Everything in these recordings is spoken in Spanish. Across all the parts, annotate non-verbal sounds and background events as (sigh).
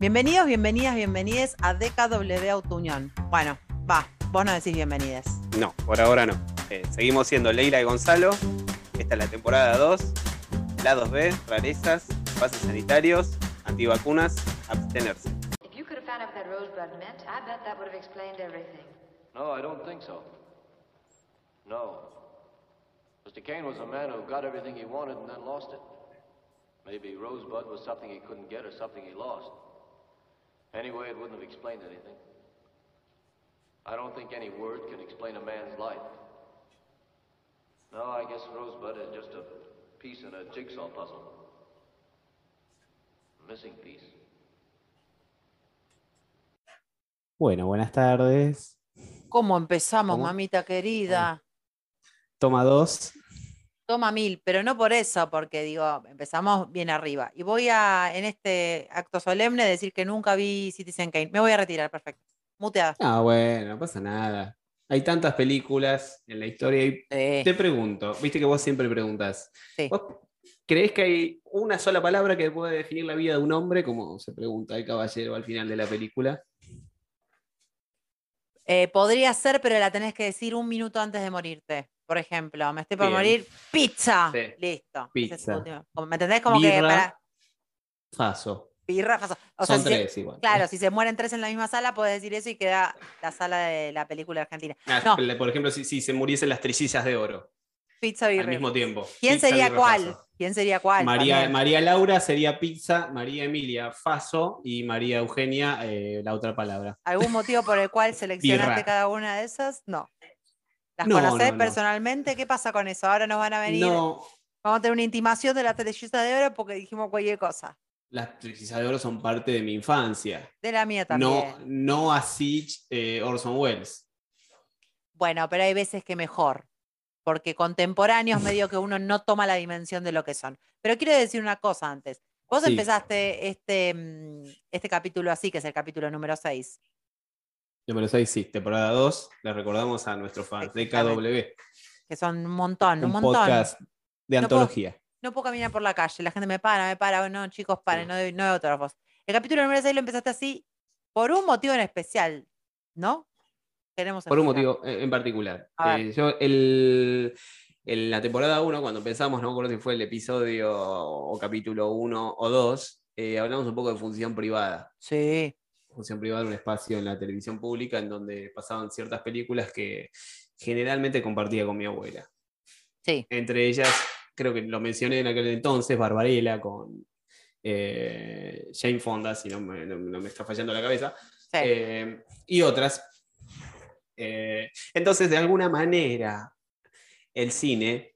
Bienvenidos, bienvenidas, bienvenides a DKW Autounión. Bueno, va, vos no decís bienvenides. No, por ahora no. Eh, seguimos siendo Leila y Gonzalo. Esta es la temporada 2. Lados B, rarezas, pases sanitarios, antivacunas, abstenerse. If you could have found out what that rosebud meant, I bet that would have explained everything. No, I don't think so. No. Mr. Kane was a man who got everything he wanted and then lost it. Maybe Rosebud was something he couldn't get or something he lost. Anyway, it wouldn't have explained anything. I don't think any word can explain a man's life. No, I guess Rosebud is just a piece in a jigsaw puzzle. A missing piece. Bueno, buenas tardes. ¿Cómo empezamos, ¿Cómo? mamita querida? Toma 2. Toma mil, pero no por eso, porque digo, empezamos bien arriba. Y voy a, en este acto solemne, decir que nunca vi Citizen Kane. Me voy a retirar, perfecto. Muteada. Ah, bueno, no pasa nada. Hay tantas películas en la historia y Sí, te pregunto, viste que vos siempre preguntas, sí. ¿vos creés que hay una sola palabra que puede definir la vida de un hombre, como se pregunta el caballero al final de la película? Eh, podría ser, pero la tenés que decir un minuto antes de morirte. Por ejemplo, me estoy por Bien. morir, pizza. Sí. Listo. Es Pizza. último. Como- ¿Me entendés? Como que para. Faso. Birra, faso. O sea, Son si tres igual. Claro, si se mueren tres en la misma sala, puedes decir eso y queda la sala de la película argentina. Ah, No. Por ejemplo, si, si se muriesen las trillizas de oro Pizza al birra. mismo tiempo. ¿Quién Pizza, sería birra, cuál? faso. ¿Quién sería cuál? María. María Laura sería pizza, María Emilia Faso y María Eugenia eh, la otra palabra. ¿Algún motivo por el cual seleccionaste Birra. cada una de esas? No. ¿Las No, no. personalmente? ¿Qué pasa con eso? Ahora nos van a venir. No, Vamos a tener una intimación de la trillizas de oro porque dijimos cualquier cosa. las trillizas de oro son parte de mi infancia. De la mía también. No, no así eh, Orson Welles. Bueno, pero hay veces que mejor, porque contemporáneos (laughs) medio que uno no toma la dimensión de lo que son. Pero quiero decir una cosa antes. Vos Sí. empezaste este, mm, este capítulo así, que es el capítulo número 6. Número 6, sí, temporada 2. Le recordamos a nuestros fans de KW. que son un montón, un, Un montón. podcast de No puedo- antología. No puedo caminar por la calle, la gente me para, me para, no, chicos, paren, no, doy- no hay autógrafos. El capítulo número 6 lo empezaste así por un motivo en especial, ¿no? Queremos Por un motivo en particular. Eh, yo, el, en la temporada 1, cuando empezamos, no me acuerdo si fue el episodio o capítulo 1 o 2, eh, hablamos un poco de función privada. Sí, Función privada, un espacio en la televisión pública en donde pasaban ciertas películas que generalmente compartía con mi abuela. sí. Entre ellas, creo que lo mencioné en aquel entonces, Barbarella con eh, Jane Fonda, si no me, no- no me está fallando la cabeza, sí. eh, y otras. Eh, entonces, de alguna manera, el cine,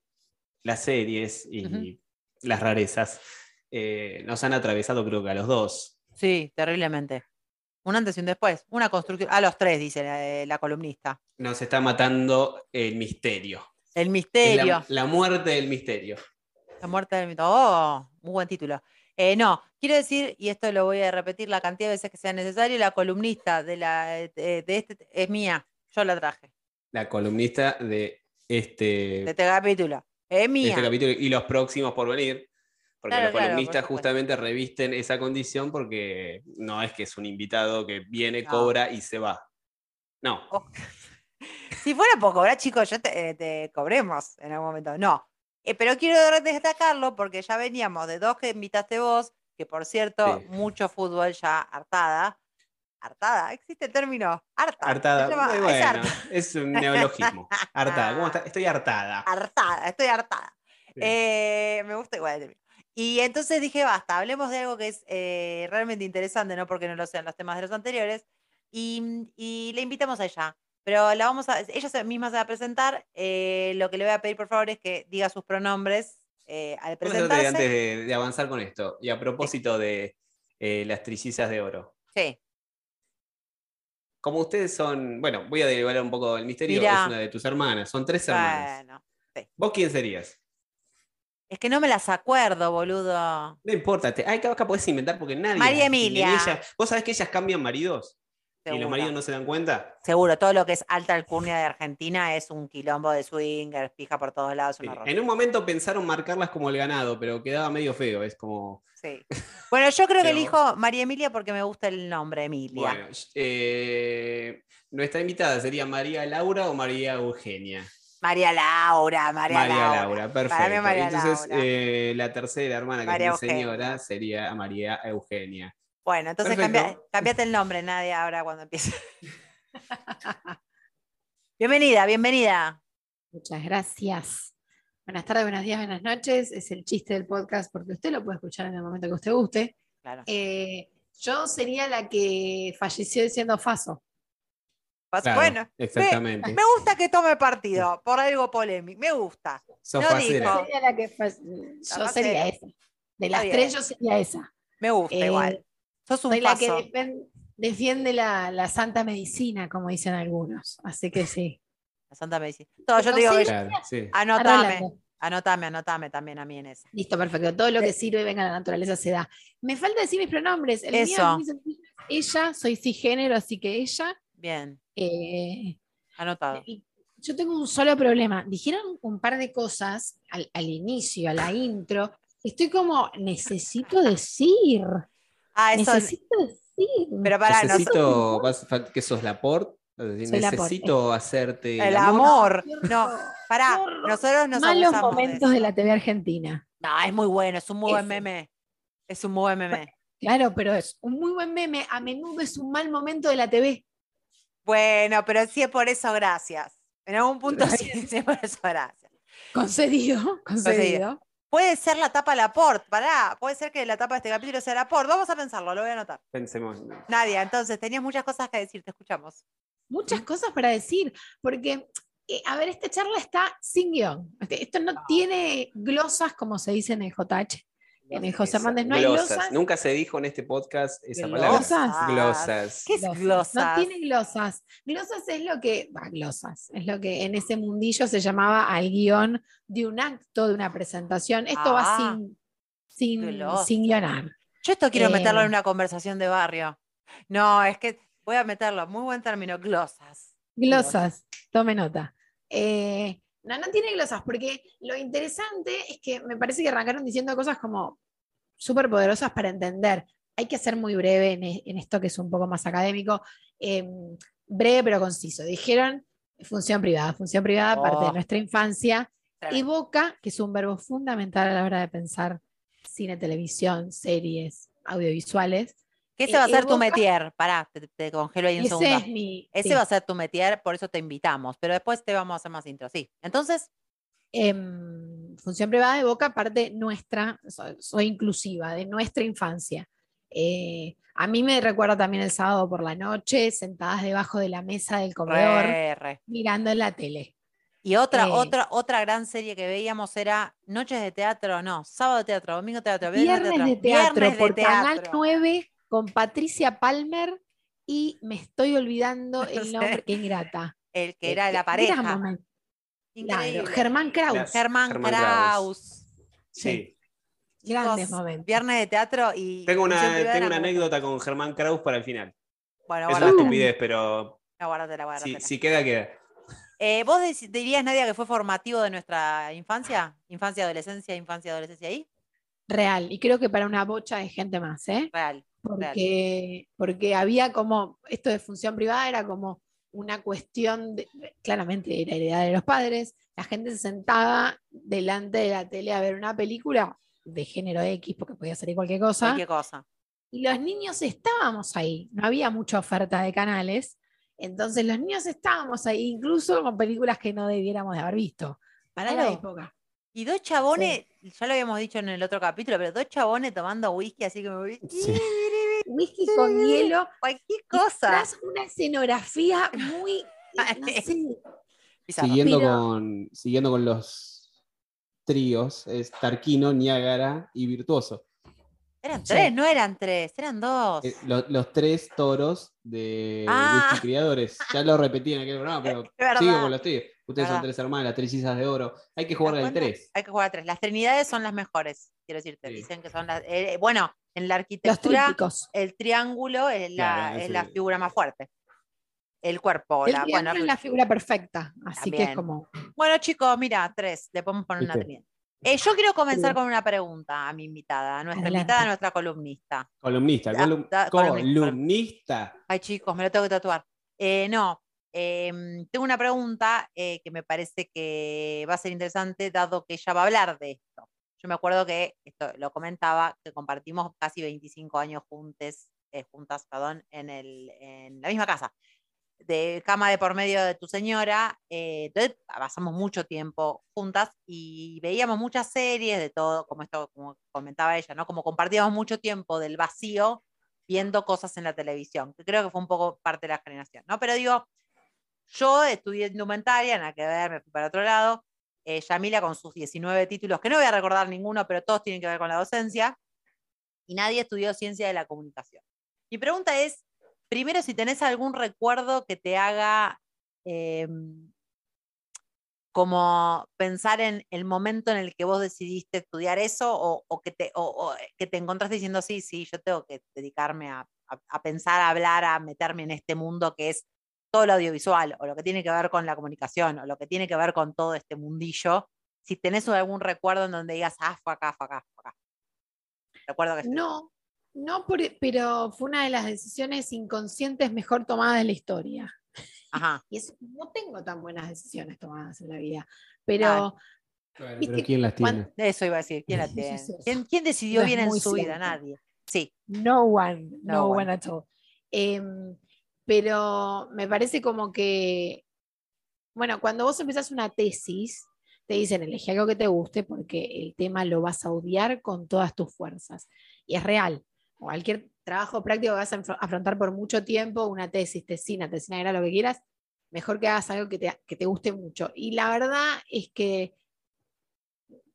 las series y las rarezas eh, nos han atravesado, creo que a los dos. Sí, terriblemente. Un antes y un después. Una construcción. A los tres, dice la, la columnista. Nos está matando el misterio. El misterio. La, la muerte del misterio. La muerte del mito. Oh, muy buen título. Eh, no, quiero decir, y esto lo voy a repetir la cantidad de veces que sea necesario, la columnista de, la, de, de este es mía. Yo la traje. La columnista de este, De este capítulo. Es de mía. este capítulo y los próximos por venir. Porque Claro, los columnistas justamente revisten esa condición porque no es que es un invitado que viene, No. cobra y se va. No. Oh. (laughs) Si fuera por cobrar, chicos, yo te, eh, te cobremos en algún momento. No. Eh, pero quiero destacarlo porque ya veníamos de dos que invitaste vos, que por cierto, Sí. mucho fútbol ya hartada. ¿Hartada? ¿Existe el término? Harta. Hartada. llama- es bueno, harta. es un neologismo. (laughs) Hartada. ¿Cómo está? Estoy hartada. Hartada, estoy hartada. Sí. Eh, me gusta igual el término. Y entonces dije, basta, hablemos de algo que es eh, realmente interesante, no porque no lo sean los temas de los anteriores. Y, y le invitamos a ella. Pero la vamos a, ella misma se va a presentar. eh, lo que le voy a pedir, por favor, es que diga sus pronombres eh, al de, presentarse. antes de, de avanzar con esto, y a propósito de eh, las trillizas de oro. Sí, Como ustedes son, bueno, voy a derivar un poco el misterio, Mirá. es una de tus hermanas, son tres hermanas. bueno. ¿Vos quién serías? Es que no me las acuerdo, boludo. No importa, te, ay, acá podés inventar porque nadie. María Emilia. ¿Vos sabés que ellas cambian maridos? ¿Y los maridos no se dan cuenta? Seguro, todo lo que es alta alcurnia de Argentina es un quilombo de swingers, pija por todos lados, Sí. un horror. En un momento pensaron marcarlas como el ganado, pero quedaba medio feo. Es como. Sí. Bueno, yo (laughs) creo que elijo María Emilia porque me gusta el nombre, Emilia. Bueno, eh, nuestra invitada sería María Laura o María Eugenia. María Laura, María, María Laura. Laura, Para mí perfecto. María Entonces, Laura. eh, la tercera hermana, que María es mi señora, Eugenia. sería María Eugenia. Bueno, entonces cambia, cambiate el nombre, Nadia, ahora cuando empiece. (laughs) bienvenida, bienvenida. Muchas gracias. Buenas tardes, buenos días, buenas noches. Es el chiste del podcast porque usted lo puede escuchar en el momento que usted guste. Claro. Eh, yo sería la que falleció diciendo Faso. Claro, bueno, exactamente. me gusta que tome partido por algo polémico. Me gusta. Sos no dijo. Sería la que fa- Yo sería esa. De las tres, yo sería esa. Me gusta Eh, igual. Sos un Soy la que paso. defiende la, la santa medicina, como dicen algunos. Así que sí. (laughs) La Santa Medicina. Todo, yo te digo, sí, que- Claro, sí. anotame, anotame, anotame también a mí en esa. Listo, perfecto. Todo lo que sirve venga de la naturaleza se da. Me falta decir mis pronombres. El mío es Eso. ella, soy cisgénero, así que ella. Bien, eh, anotado. y yo tengo un solo problema. Dijeron un par de cosas al, al inicio, a la intro. Estoy como, necesito decir. Ah, eso. necesito decir. Pero para necesito, (laughs) fal- que sos Laporte, Es decir, necesito hacerte el amor. No, pará, nosotros nos Malos de momentos de, la TV argentina. No, es muy bueno, es un muy buen meme. Es un muy buen meme. Claro, pero es un muy buen meme. A menudo es un mal momento de la TV. Bueno, pero sí es por eso, gracias. En algún punto sí, sí es por eso, gracias. Concedido, concedido. Puede ser la tapa Laporte, pará. Puede ser que la tapa de este capítulo sea Laporte. Vamos a pensarlo, lo voy a anotar. Pensemos. Nadia, entonces, tenías muchas cosas que decir, te escuchamos. Muchas cosas para decir, porque, eh, a ver, esta charla está sin guion. Este- Esto no tiene glosas como se dice en el JH. En el José Hernández no hay glosas. Nunca se dijo en este podcast esa ¿Glosas? palabra. Glosas. ¿Qué es Glosas. glosas? No tiene glosas. Glosas es lo que, bah, glosas, es lo que en ese mundillo se llamaba al guion de un acto, de una presentación. Esto va Ah, sin, sin, glosas. sin guionar. Yo esto quiero meterlo en Eh. una conversación de barrio. No, es que voy a meterlo. Muy buen término, glosas. Glosas, tome nota. Eh, no, no tiene glosas, porque lo interesante es que me parece que arrancaron diciendo cosas como súper poderosas para entender. Hay que ser muy breve en, e- en esto que es un poco más académico. eh, breve pero conciso. Dijeron función privada. Función privada, parte Oh. de nuestra infancia. Tremendo. Evoca, que es un verbo fundamental a la hora de pensar cine, televisión, series, audiovisuales. Que ese eh, va a ser tu metier. Pará, te, te congelo ahí un segundo. es mi. Ese sí. va a ser tu metier, por eso te invitamos. Pero después te vamos a hacer más intro. Sí. Entonces, em, función privada evoca parte nuestra, soy, soy inclusiva, de nuestra infancia. Eh, a mí me recuerda también el sábado por la noche, sentadas debajo de la mesa del comedor, re, re. mirando la tele. Y otra, Eh. otra, otra gran serie que veíamos era Noches de Teatro, no, Sábado de Teatro, Domingo de Teatro, Viernes de teatro Viernes de por Canal Teatro. 9 con Patricia Palmer y me estoy olvidando (laughs) el nombre, qué ingrata. El que Eh, era la gran pareja. Claro, Increíble. Germán Kraus. Germán Germán Kraus. Sí. grandes Chicos, momentos. Viernes de Teatro y. Tengo una, tengo anécdota con Germán Kraus para el final. Bueno, Es una estupidez, pero guárdatela, si, guárdatela. si queda, queda. Eh, ¿Vos dirías, Nadia, que fue formativo de nuestra infancia? Infancia, adolescencia, infancia, adolescencia ahí. Real, y creo que para una bocha de gente más, ¿eh? Real. porque, porque había como, esto de función privada era como una cuestión, de, claramente era heredad de los padres, la gente se sentaba delante de la tele a ver una película de género X, porque podía salir cualquier cosa, Cualquier cosa. y los niños estábamos ahí, no había mucha oferta de canales, entonces los niños estábamos ahí, incluso con películas que no debiéramos de haber visto, para la Claro. época. Y dos chabones, ya lo habíamos dicho en el otro capítulo, pero dos chabones tomando whisky, así que me voy. Sí. Whisky con hielo, Cualquier cosa. tras una escenografía muy, (laughs) no sé. Siguiendo, Pero- con, siguiendo con los tríos, es Tarquino, Niágara y Virtuoso. Eran Sí. tres, no eran tres, eran dos. Eh, lo- los tres toros de Ah. Whisky Criadores. Ya lo repetí en aquel programa, pero (laughs) sigo con los tríos. Ustedes son tres hermanas, las trillizas de oro. Hay que jugar ¿Te das al tres. Hay que jugar a tres. Las trinidades son las mejores, quiero decirte. Sí. Dicen que son las. eh, bueno, en la arquitectura el triángulo es la, Claro, es la figura más fuerte. El cuerpo, El la, bueno, es la figura perfecta, así que También. es como... bueno, chicos, mira, tres, le podemos poner una trinidad. Eh, yo quiero comenzar Sí. con una pregunta a mi invitada, a nuestra Adelante. invitada, a nuestra columnista. Columnista, colum- da- columnista. columnista. Ay, chicos, me lo tengo que tatuar. Eh, no, em, tengo una pregunta eh, que me parece que va a ser interesante, dado que ella va a hablar de esto. Yo me acuerdo que, esto lo comentaba, que compartimos casi 25 años juntes, eh, juntas, perdón, en, el, en la misma casa, de cama de por medio de tu señora. eh, entonces pasamos mucho tiempo juntas y veíamos muchas series de todo, como esto, como comentaba ella, ¿no? Como compartíamos mucho tiempo del vacío viendo cosas en la televisión, que creo que fue un poco parte de la generación, ¿no? Pero digo, yo estudié indumentaria, nada que ver, me fui para otro lado. Eh, Yamila con sus 19 títulos, que no voy a recordar ninguno, pero todos tienen que ver con la docencia. Y nadie estudió ciencia de la comunicación. Mi pregunta es, primero, si tenés algún recuerdo que te haga em, como pensar en el momento en el que vos decidiste estudiar eso o, que, te, o- eh, que te encontraste diciendo, sí, sí, yo tengo que dedicarme a- a pensar, a hablar, a meterme en este mundo que es todo lo audiovisual o lo que tiene que ver con la comunicación o lo que tiene que ver con todo este mundillo. Si tenés algún recuerdo en donde digas, ah, fue acá, fue acá, fue acá. Recuerdo que estoy- No, no, por- pero fue una de las decisiones inconscientes mejor tomadas de la historia. Ajá. (laughs) Y eso, no tengo tan buenas decisiones tomadas en la vida, pero Bueno, pero ¿quién las tiene? Eso iba a decir, ¿quién la (laughs) Eso tiene? ¿Quién, quién decidió es bien en su vida? cierto. Nadie. Sí, no one, No no, one. one at all. Em, pero me parece como que, bueno, cuando vos empezás una tesis, te dicen, elegí algo que te guste porque el tema lo vas a odiar con todas tus fuerzas. Y es real. Cualquier trabajo práctico que vas a afrontar por mucho tiempo, una tesis, tesina, tesina, era lo que quieras, mejor que hagas algo que te, que te guste mucho. Y la verdad es que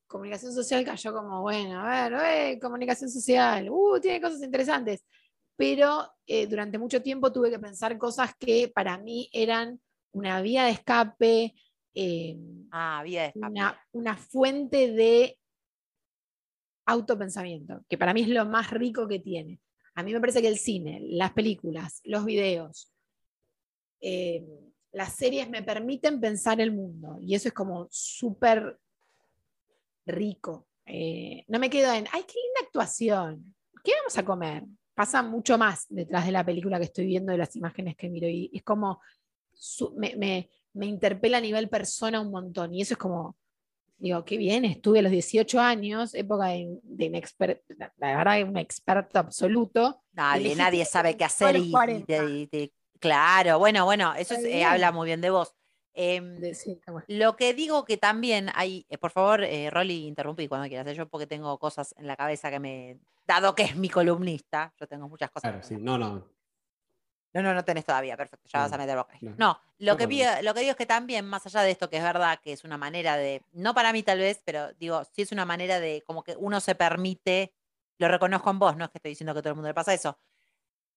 comunicación social cayó como, bueno, a ver, eh, comunicación social, uh, tiene cosas interesantes. Pero eh, durante mucho tiempo tuve que pensar cosas que para mí eran una vía de escape, eh, ah, vida de escape. una, una fuente de autopensamiento, que para mí es lo más rico que tiene. A mí me parece que el cine, las películas, los videos, eh, las series me permiten pensar el mundo y eso es como súper rico. No me quedo en, ay, qué linda actuación, ¿qué vamos a comer? Pasa mucho más detrás de la película que estoy viendo, de las imágenes que miro y es como, su- me, me- me interpela a nivel persona un montón y eso es como, digo, qué bien, estuve a los 18 años, época de, de inexper- la la verdad, un experto absoluto. Nadie, elegiste nadie sabe qué hacer y, y 40. te- y claro, bueno, bueno, eso es- eh, habla muy bien de vos. Em, sí, bueno. lo que digo que también hay, eh, por favor, eh, Rolly, interrumpí cuando quieras, eh, yo porque tengo cosas en la cabeza que me, dado que es mi columnista, yo tengo muchas cosas. Claro, sí. No, no. No, no, no tenés todavía, perfecto, ya vas a meter boca. no. No, lo No, que, lo que digo es que también, más allá de esto, que es verdad que es una manera de, no para mí tal vez, pero digo, sí es una manera de como que uno se permite, lo reconozco en vos, no es que estoy diciendo que todo el mundo le pasa eso,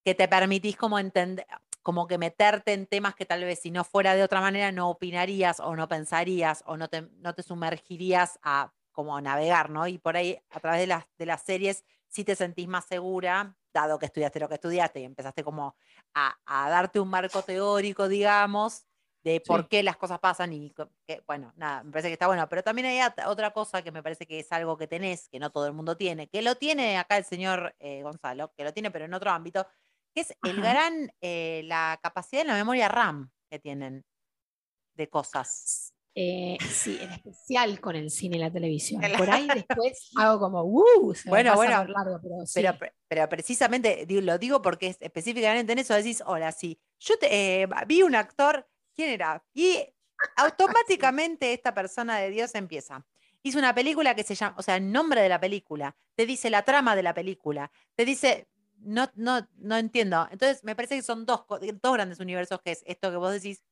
que te permitís como entender, como que meterte en temas que tal vez si no fuera de otra manera no opinarías o no pensarías o no te, no te sumergirías a como navegar, ¿no? Y por ahí a través de las, de las series sí te sentís más segura, dado que estudiaste lo que estudiaste y empezaste como a, a darte un marco teórico, digamos, de por Sí. qué las cosas pasan y que, bueno, nada, me parece que está bueno, pero también hay otra cosa que me parece que es algo que tenés, que no todo el mundo tiene, que lo tiene acá el señor eh, Gonzalo, que lo tiene pero en otro ámbito, que es el Ajá. gran, eh, la capacidad de la memoria RAM que tienen de cosas. Eh, sí, en especial con el cine y la televisión. Por ahí (laughs) después hago como, uh, se me Bueno, pasa bueno, por largo, pero sí. Pero, pre- pero precisamente lo digo porque es específicamente en eso decís, hola, sí, yo te, eh, vi un actor, ¿quién era? Y automáticamente esta persona de Dios empieza. Hizo una película que se llama, o sea, el nombre de la película, te dice la trama de la película, te dice, no, no, no entiendo. Entonces, me parece que son dos, dos grandes universos, que es esto que vos decís,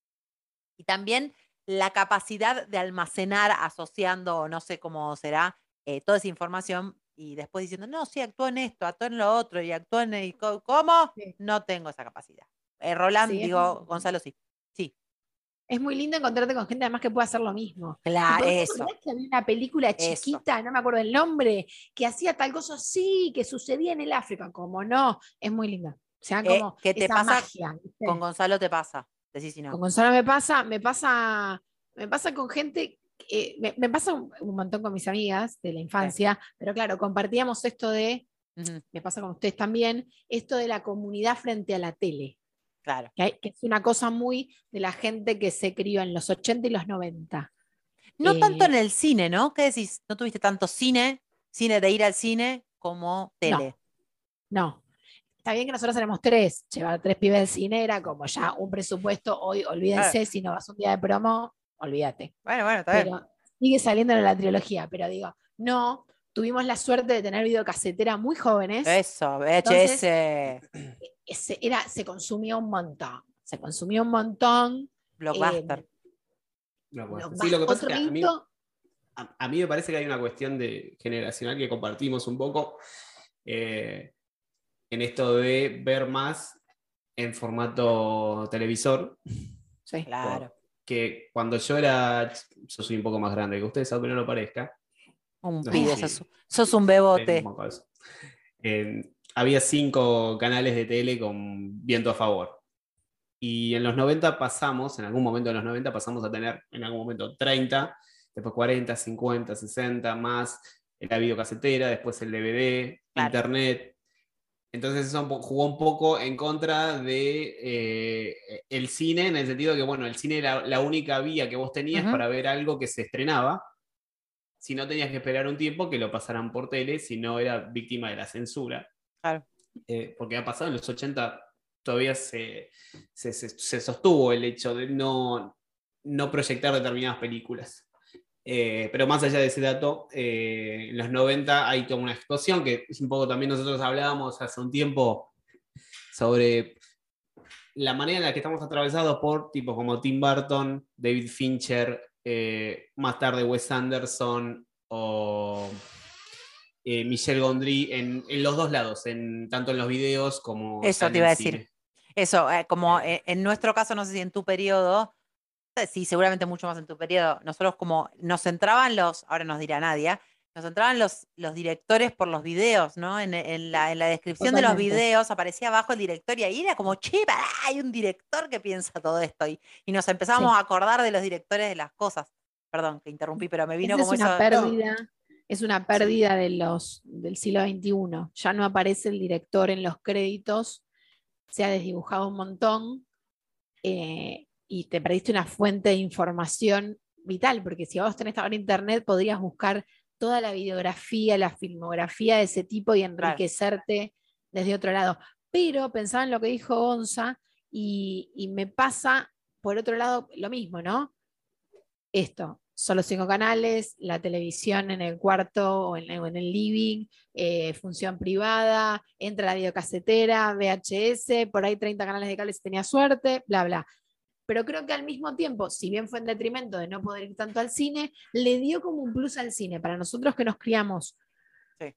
y también la capacidad de almacenar asociando, no sé cómo será, eh, toda esa información y después diciendo, no, sí, actuó en esto, actuó en lo otro y actuó en el... ¿Cómo? Sí. No tengo esa capacidad. Eh, Roland, Sí, digo, Gonzalo, sí. Sí, Es muy lindo encontrarte con gente además que pueda hacer lo mismo. Claro, Tipo, ¿no te eso. que había una película Eso. chiquita, no me acuerdo el nombre, que hacía tal cosa así, que sucedía en el África? Como no, es muy linda. O sea, Eh, como ¿qué te esa pasa magia. ¿viste? Con Gonzalo te pasa. Decís si no. Con Gonzalo me pasa, me pasa, me pasa con gente, eh, me, me pasa un, un montón con mis amigas de la infancia, pero claro, compartíamos esto de, me pasa con ustedes también, esto de la comunidad frente a la tele, Claro. que, hay- que es una cosa muy de la gente que se crió en los 80 y los 90. No tanto Eh, en el cine, ¿no? ¿Qué decís? ¿No tuviste tanto cine, cine de ir al cine, como tele? No. Está bien que nosotros éramos tres, llevar tres pibes al cine era como ya un presupuesto, hoy olvídense, si no vas un día de promo, olvídate. Bueno, bueno, está bien. pero sigue saliendo en la trilogía, pero digo, no, tuvimos la suerte de tener videocasetera muy jóvenes, Eso, VHS, ese era, se consumía un montón, se consumía un montón. Blockbuster. eh, lo Sí, lo que pasa es que otro a mí, hito- a, a mí me parece que hay una cuestión de generacional que compartimos un poco eh, en esto de ver más en formato televisor. sí. claro. Que cuando yo era, yo soy un poco más grande que ustedes, aunque no lo parezca, Un No, pibe, sí. sos, sos un bebote. Eh, había cinco canales de tele con viento a favor. Y en los 90 pasamos, en algún momento de los 90 pasamos a tener en algún momento 30, después 40, 50, 60, más la videocasetera, después el DVD, Claro. internet. Entonces eso jugó un poco en contra de eh, el cine, en el sentido de que, bueno, el cine era la única vía que vos tenías Ujú. para ver algo que se estrenaba si no tenías que esperar un tiempo que lo pasaran por tele, si no era víctima de la censura. Claro. Eh, porque ha pasado en los 80, todavía se, se- se- sostuvo el hecho de no, no proyectar determinadas películas. Eh, pero más allá de ese dato, eh, en los 90 hay toda una explosión, que es un poco también nosotros hablábamos hace un tiempo sobre la manera en la que estamos atravesados por tipos como Tim Burton, David Fincher, más tarde Wes Anderson o eh, Michel Gondry en, en los dos lados, en, tanto en los videos como Eso te iba a decir. cine. Eso, eh, como eh, en nuestro caso, no sé si en tu periodo, eh, sí, seguramente mucho más en tu periodo, nosotros como nos entraban los, ahora nos dirá Nadia, nos entraban los, los directores por los videos, ¿no? En, en la, en la descripción de los videos aparecía abajo el director y ahí era como, che, pará, hay un director que piensa todo esto. Y, y nos empezábamos a acordar de los directores de las cosas. Perdón, que interrumpí, pero me vino Esa como es una eso. pérdida, es una pérdida de los, del siglo XXI. Ya no aparece el director en los créditos, se ha desdibujado un montón eh, y te perdiste una fuente de información vital, porque si vos tenés ahora internet podrías buscar toda la videografía, la filmografía de ese tipo y enriquecerte desde otro lado. Pero pensaba en lo que dijo Gonza y, y me pasa, por otro lado, lo mismo, ¿no? Esto, solo cinco canales, la televisión en el cuarto o en, o en el living, eh, función privada, entra la videocasetera, VHS, por ahí 30 canales de cable si tenía suerte, bla, bla. Pero creo que al mismo tiempo, si bien fue en detrimento de no poder ir tanto al cine, le dio como un plus al cine. Para nosotros que nos criamos Sí.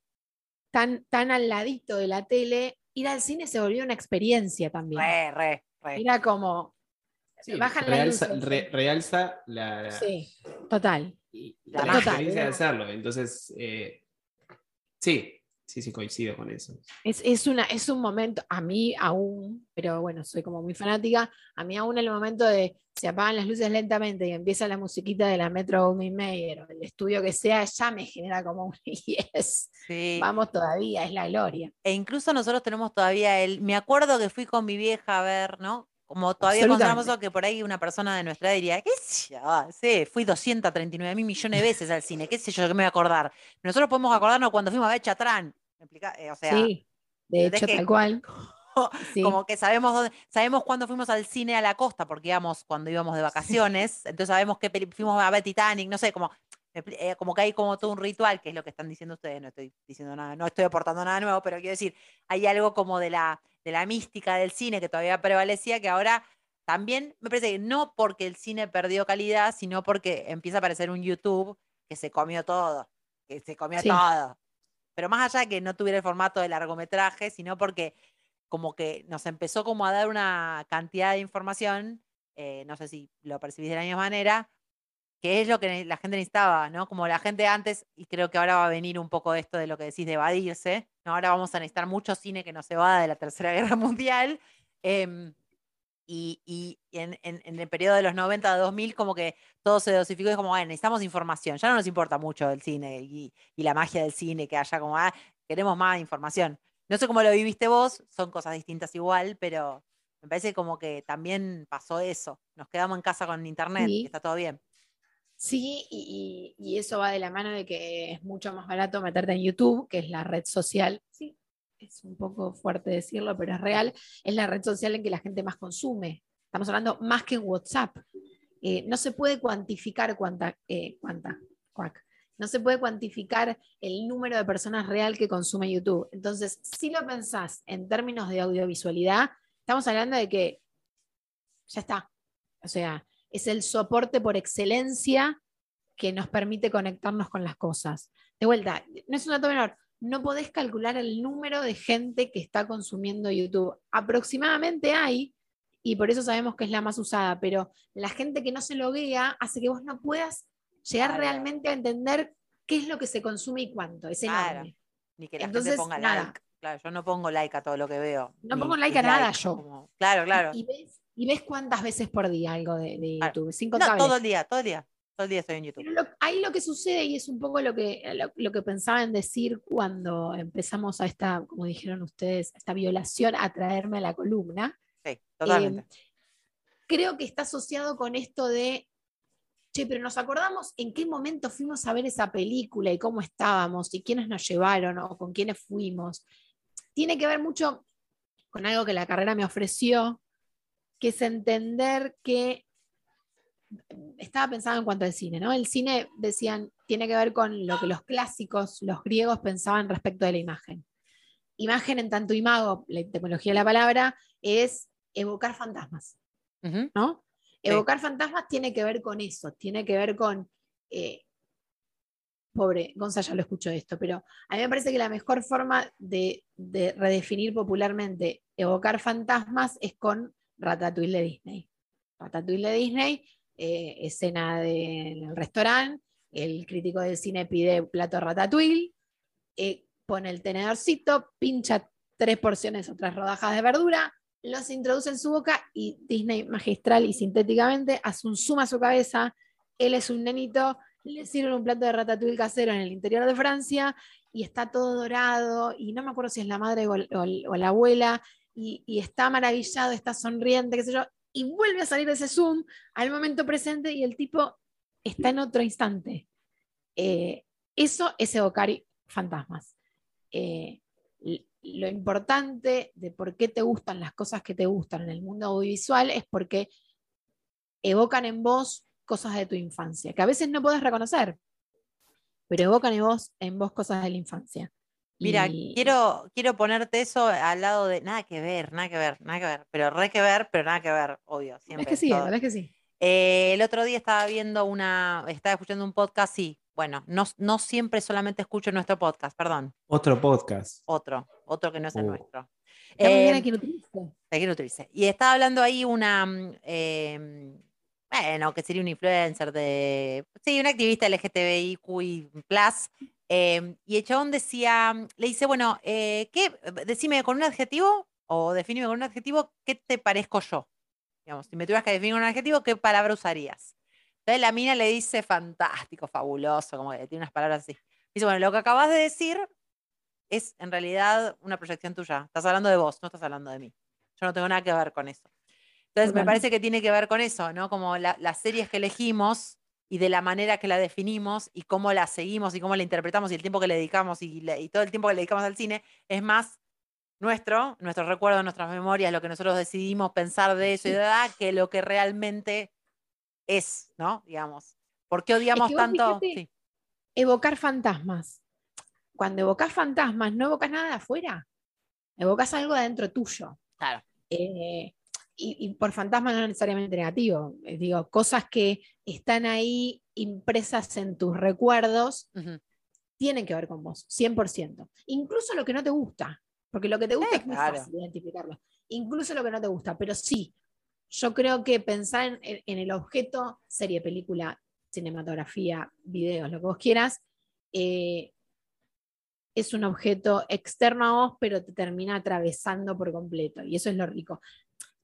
tan, tan al ladito de la tele, ir al cine se volvió una experiencia también. Re, re, re. Era como, Sí, bajan las realza, re- realza la, sí, total. y- La la experiencia de hacerlo. Entonces, eh, sí, sí, sí, coincido con eso. Es, es, una, es un momento, a mí aún, pero bueno, soy como muy fanática, a mí aún el momento de se apagan las luces lentamente y empieza la musiquita de la Metro Goldwyn Mayer o el estudio que sea, ya me genera como un (laughs) yes. Sí. Vamos todavía, es la gloria. E incluso nosotros tenemos todavía el. Me acuerdo que fui con mi vieja a ver, ¿no? Como todavía consideramos eso que por ahí una persona de nuestra edad diría, ¿qué sé yo? Sí, fui 239 mil millones de veces al cine, qué sé yo, que me voy a acordar. Nosotros podemos acordarnos cuando fuimos a ver Chatrán. Eh, o sea, sí, de ¿entendés hecho, que- tal cual. (laughs) Sí. como que sabemos dónde, sabemos cuándo fuimos al cine a la costa, porque íbamos cuando íbamos de vacaciones, entonces sabemos que fuimos a ver Titanic, no sé, como, eh, como que hay como todo un ritual, que es lo que están diciendo ustedes, no estoy diciendo nada, no estoy aportando nada nuevo, pero quiero decir, hay algo como de la, de la mística del cine que todavía prevalecía, que ahora también me parece que no porque el cine perdió calidad, sino porque empieza a aparecer un YouTube que se comió todo, que se comió Sí. todo. Pero más allá de que no tuviera el formato de largometraje, sino porque como que nos empezó como a dar una cantidad de información eh, no sé si lo percibís de la misma manera, que es lo que la gente necesitaba, ¿no? Como la gente antes, y creo que ahora va a venir un poco esto de lo que decís de evadirse, ¿no? Ahora vamos a necesitar mucho cine que nos evada de la Tercera (laughs) Guerra Mundial. em, y, y en, en- en el periodo de los 90 a 2000, como que todo se dosificó y es como, bueno, necesitamos información. Ya no nos importa mucho el cine y, y la magia del cine, que haya como, ah, queremos más información. No sé cómo lo viviste vos, son cosas distintas igual, pero me parece como que también pasó eso. Nos quedamos en casa con internet y está todo bien. Sí, y, eso va de la mano de que es mucho más barato meterte en YouTube, que es la red social. Sí, es un poco fuerte decirlo, pero es real. Es la red social en que la gente más consume. Estamos hablando más que en WhatsApp. Eh, no se puede cuantificar cuánta, eh, cuánta, cuac. No se puede cuantificar el número de personas real que consume YouTube. Entonces, si lo pensás en términos de audiovisualidad, estamos hablando de que ya está. O sea, es el soporte por excelencia que nos permite conectarnos con las cosas. De vuelta, no es un dato menor, no podés calcular el número de gente que está consumiendo YouTube. Aproximadamente hay, y por eso sabemos que es la más usada, pero la gente que no se loguea hace que vos no puedas llegar Claro. realmente a entender qué es lo que se consume y cuánto. Es Claro. enorme. Ni que la Entonces, gente ponga nada. like. Claro, yo no pongo like a todo lo que veo. No ni pongo like a nada yo. como- claro, claro. Y, ves, y ves cuántas veces por día algo de, de Claro. YouTube. Es No, todo el día, todo el día. Todo el día estoy en YouTube. Lo- ahí lo que sucede, y es un poco lo que, lo, lo que pensaba en decir cuando empezamos a esta, como dijeron ustedes, a esta violación a traerme a la columna, Sí, totalmente. eh, creo que está asociado con esto de, che, pero nos acordamos en qué momento fuimos a ver esa película y cómo estábamos y quiénes nos llevaron o con quiénes fuimos. Tiene que ver mucho con algo que la carrera me ofreció, que es entender que estaba pensando en cuanto al cine, ¿no? El cine, decían, tiene que ver con lo que los clásicos, los griegos pensaban respecto de la imagen. Imagen en tanto imago, la etimología de la palabra, es evocar fantasmas. ¿no? Sí. Evocar fantasmas tiene que ver con eso, tiene que ver con... eh, pobre, Gonza ya lo escuchó esto, pero a mí me parece que la mejor forma de, de redefinir popularmente evocar fantasmas es con Ratatouille de Disney. Ratatouille de Disney, eh, escena de- restaurante, el crítico del cine pide plato Ratatouille, eh, pone el tenedorcito, pincha tres porciones o tres rodajas de verdura, los introduce en su boca y Disney magistral y sintéticamente hace un zoom a su cabeza, él es un nenito, le sirven un plato de ratatouille casero en el interior de Francia y está todo dorado y no me acuerdo si es la madre o la abuela y, está maravillado, está sonriente, qué sé yo, y vuelve a salir de ese zoom al momento presente y el tipo está en otro instante. Eh, eso es evocar fantasmas. Eh, lo importante de por qué te gustan las cosas que te gustan en el mundo audiovisual es porque evocan en vos cosas de tu infancia, que a veces no puedes reconocer, pero evocan en vos, en vos cosas de la infancia. Mira, Y- quiero, quiero ponerte eso al lado de nada que ver, nada que ver, nada que ver, pero re que ver, pero nada que ver, obvio. Siempre Es que sí, todo. la verdad es que sí. Eh, el otro día estaba viendo una, estaba escuchando un podcast, sí, bueno, no, no siempre solamente escucho nuestro podcast, perdón, Otro podcast. otro, otro que no es el Oh. nuestro. Está muy bien Eh, a quien utilice. Y estaba hablando ahí una, mm, em, bueno, que sería un influencer de, sí, una activista LGTBIQI+, em, y el chabón decía, le dice, bueno, eh, ¿qué, decime con un adjetivo, o definime con un adjetivo, ¿qué te parezco yo? Digamos, si me tuvieras que definir con un adjetivo, ¿qué palabra usarías? Entonces la mina le dice, fantástico, fabuloso, como que tiene unas palabras así. Dice, bueno, lo que acabas de decir es en realidad una proyección tuya. Estás hablando de vos, no estás hablando de mí. Yo no tengo nada que ver con eso. Entonces me parece que tiene que ver con eso, ¿no? Como la- las series que elegimos y de la manera que la definimos y cómo la seguimos y cómo la interpretamos y el tiempo que le dedicamos y, la- y todo el tiempo que le dedicamos al cine es más nuestro, nuestros recuerdos, nuestras memorias, lo que nosotros decidimos pensar de eso y de edad, que lo que realmente es, ¿no? Digamos. ¿Por qué odiamos que tanto? Sí, Evocar fantasmas. Cuando evocas fantasmas, no evocas nada de afuera. Evocas algo de adentro tuyo. claro. Eh, y, y por fantasma no necesariamente negativo. eh, digo, cosas que están ahí impresas en tus recuerdos tienen que ver con vos, 100%. Incluso lo que no te gusta, porque lo que te gusta Eh, es muy claro. fácil identificarlo. Incluso lo que no te gusta, pero sí, yo creo que pensar en, en- en el objeto, serie, película, cinematografía, videos, lo que vos quieras, eh, es un objeto externo a vos, pero te termina atravesando por completo. Y eso es lo rico.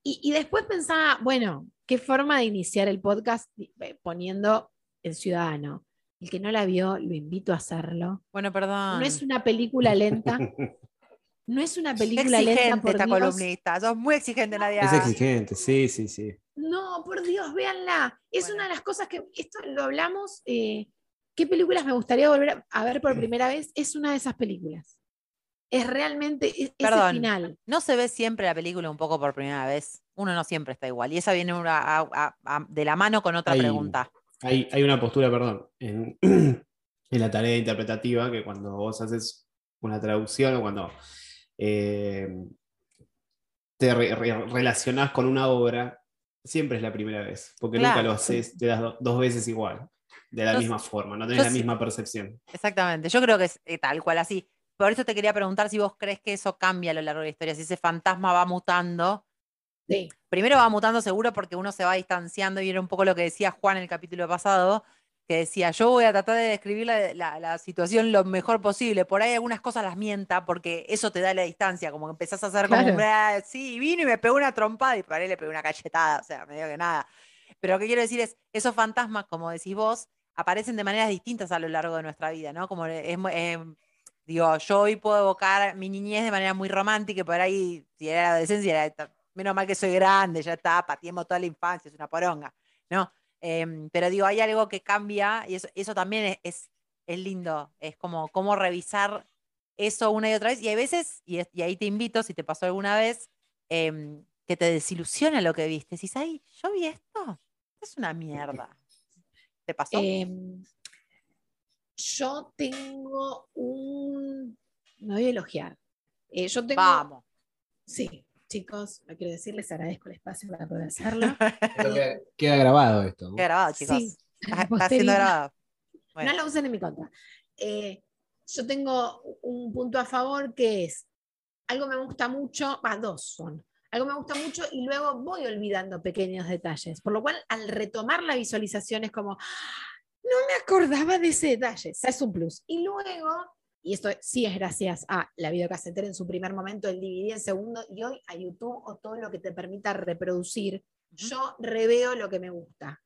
Y, y después pensaba, bueno, qué forma de iniciar el podcast eh, poniendo el ciudadano. El que no la vio, lo invito a hacerlo. Bueno, perdón. No es una película lenta. (laughs) No es una película lenta, exigente por esta Dios. columnista. Sos muy exigente, Nadia. Es exigente, sí, sí, sí. No, por Dios, véanla. Es Bueno. una de las cosas que, esto lo hablamos, eh, ¿qué películas me gustaría volver a- a ver por primera vez? Es una de esas películas. Es realmente es- ese Perdón. final. No se ve siempre la película un poco por primera vez. Uno no siempre está igual. Y esa viene una- a- a- a- de la mano con otra Hay- pregunta. Hay, hay una postura, perdón, en, (clears throat) en la tarea interpretativa que cuando vos haces una traducción o cuando eh, te re- re- relacionás con una obra, siempre es la primera vez, porque nunca lo haces de las do- dos veces igual, de la Yo misma forma, no tenés yo la misma percepción. Exactamente. Yo creo que es eh, tal cual así. Por eso te quería preguntar si vos crees que eso cambia a lo largo de la historia, si ese fantasma va mutando. Sí. Primero va mutando seguro porque uno se va distanciando y era un poco lo que decía Juan en el capítulo pasado, que decía, yo voy a tratar de describir la, la- la situación lo mejor posible. Por ahí algunas cosas las mienta porque eso te da la distancia, como que empezás a hacer como, Claro. "Ah, sí, vino y me pegó una trompada y por ahí le pegó una cachetada, o sea, me digo que nada. Pero lo que quiero decir es, esos fantasmas, como decís vos, aparecen de maneras distintas a lo largo de nuestra vida, ¿no? Como es, digo, yo hoy puedo evocar mi niñez de manera muy romántica y por ahí, si era la adolescencia, era, menos mal que soy grande, ya está, pateemos toda la infancia, es una poronga, ¿no? Em, pero digo, hay algo que cambia y eso, eso también es, es, es lindo, es como cómo revisar eso una y otra vez. Y hay veces, y, es- y ahí te invito, si te pasó alguna vez, em, que te desilusiona lo que viste. Si ay, yo vi esto, es una mierda. (laughs) ¿Te pasó? Em, yo tengo un. Me voy a elogiar. Eh, yo tengo. Vamos. Sí, chicos, lo quiero decir, les agradezco el espacio para poder hacerlo. (laughs) Queda, queda grabado esto. ¿no? Queda grabado, chicos. Sí, Está, (laughs) siendo grabado. Bueno, No lo usen en mi contra. Eh, yo tengo un punto a favor que es, algo me gusta mucho, va, dos son. Algo me gusta mucho y luego voy olvidando pequeños detalles. Por lo cual, al retomar la visualización es como, no me acordaba de ese detalle. O sea, es un plus. Y luego, y esto sí es gracias a la videocasetera en su primer momento, el DVD en segundo, y hoy a YouTube o todo lo que te permita reproducir, yo reveo lo que me gusta.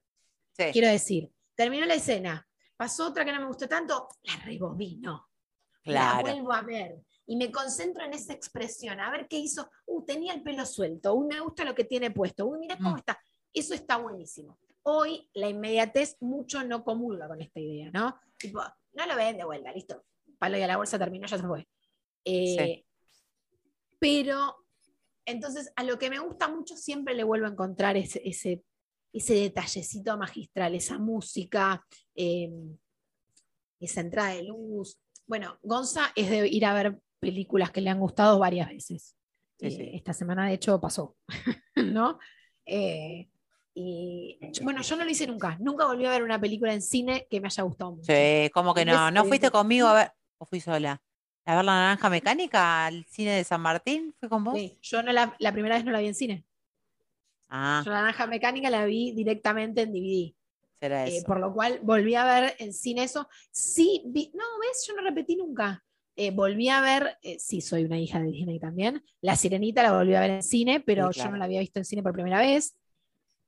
sí. Quiero decir, terminó la escena, pasó otra que no me gustó tanto, la rebobino. La vuelvo a ver y me concentro en esa expresión, a ver qué hizo. Uh, tenía el pelo suelto, uh, me gusta lo que tiene puesto, uh, mira cómo Mm. está. Eso está buenísimo. Hoy la inmediatez mucho no comulga con esta idea, ¿no? Tipo, no lo ven de vuelta, listo. Palo y a la bolsa terminó, ya se fue. Eh, Pero, entonces, a lo que me gusta mucho siempre le vuelvo a encontrar ese, ese, ese detallecito magistral, esa música, eh, esa entrada de luz. Bueno, Gonza es de ir a ver películas que le han gustado varias veces. Sí, Eh, sí. Esta semana, de hecho, pasó, (laughs) ¿no? Eh, y bueno, yo no lo hice nunca. Nunca volví a ver una película en cine que me haya gustado mucho. Sí, ¿cómo que no? ¿No fuiste conmigo a ver? ¿O fui sola? ¿A ver la naranja mecánica al cine de San Martín? ¿Fue con vos? Sí, yo no la, la primera vez no la vi en cine. Ah, Yo la naranja mecánica la vi directamente en DVD. será Eh, eso. por lo cual volví a ver en cine eso. Sí, vi- no, ves, yo no repetí nunca. Eh, volví a ver, eh, sí, soy una hija de Disney también. La Sirenita la volví a ver en cine, pero Sí, yo no la había visto en cine por primera vez.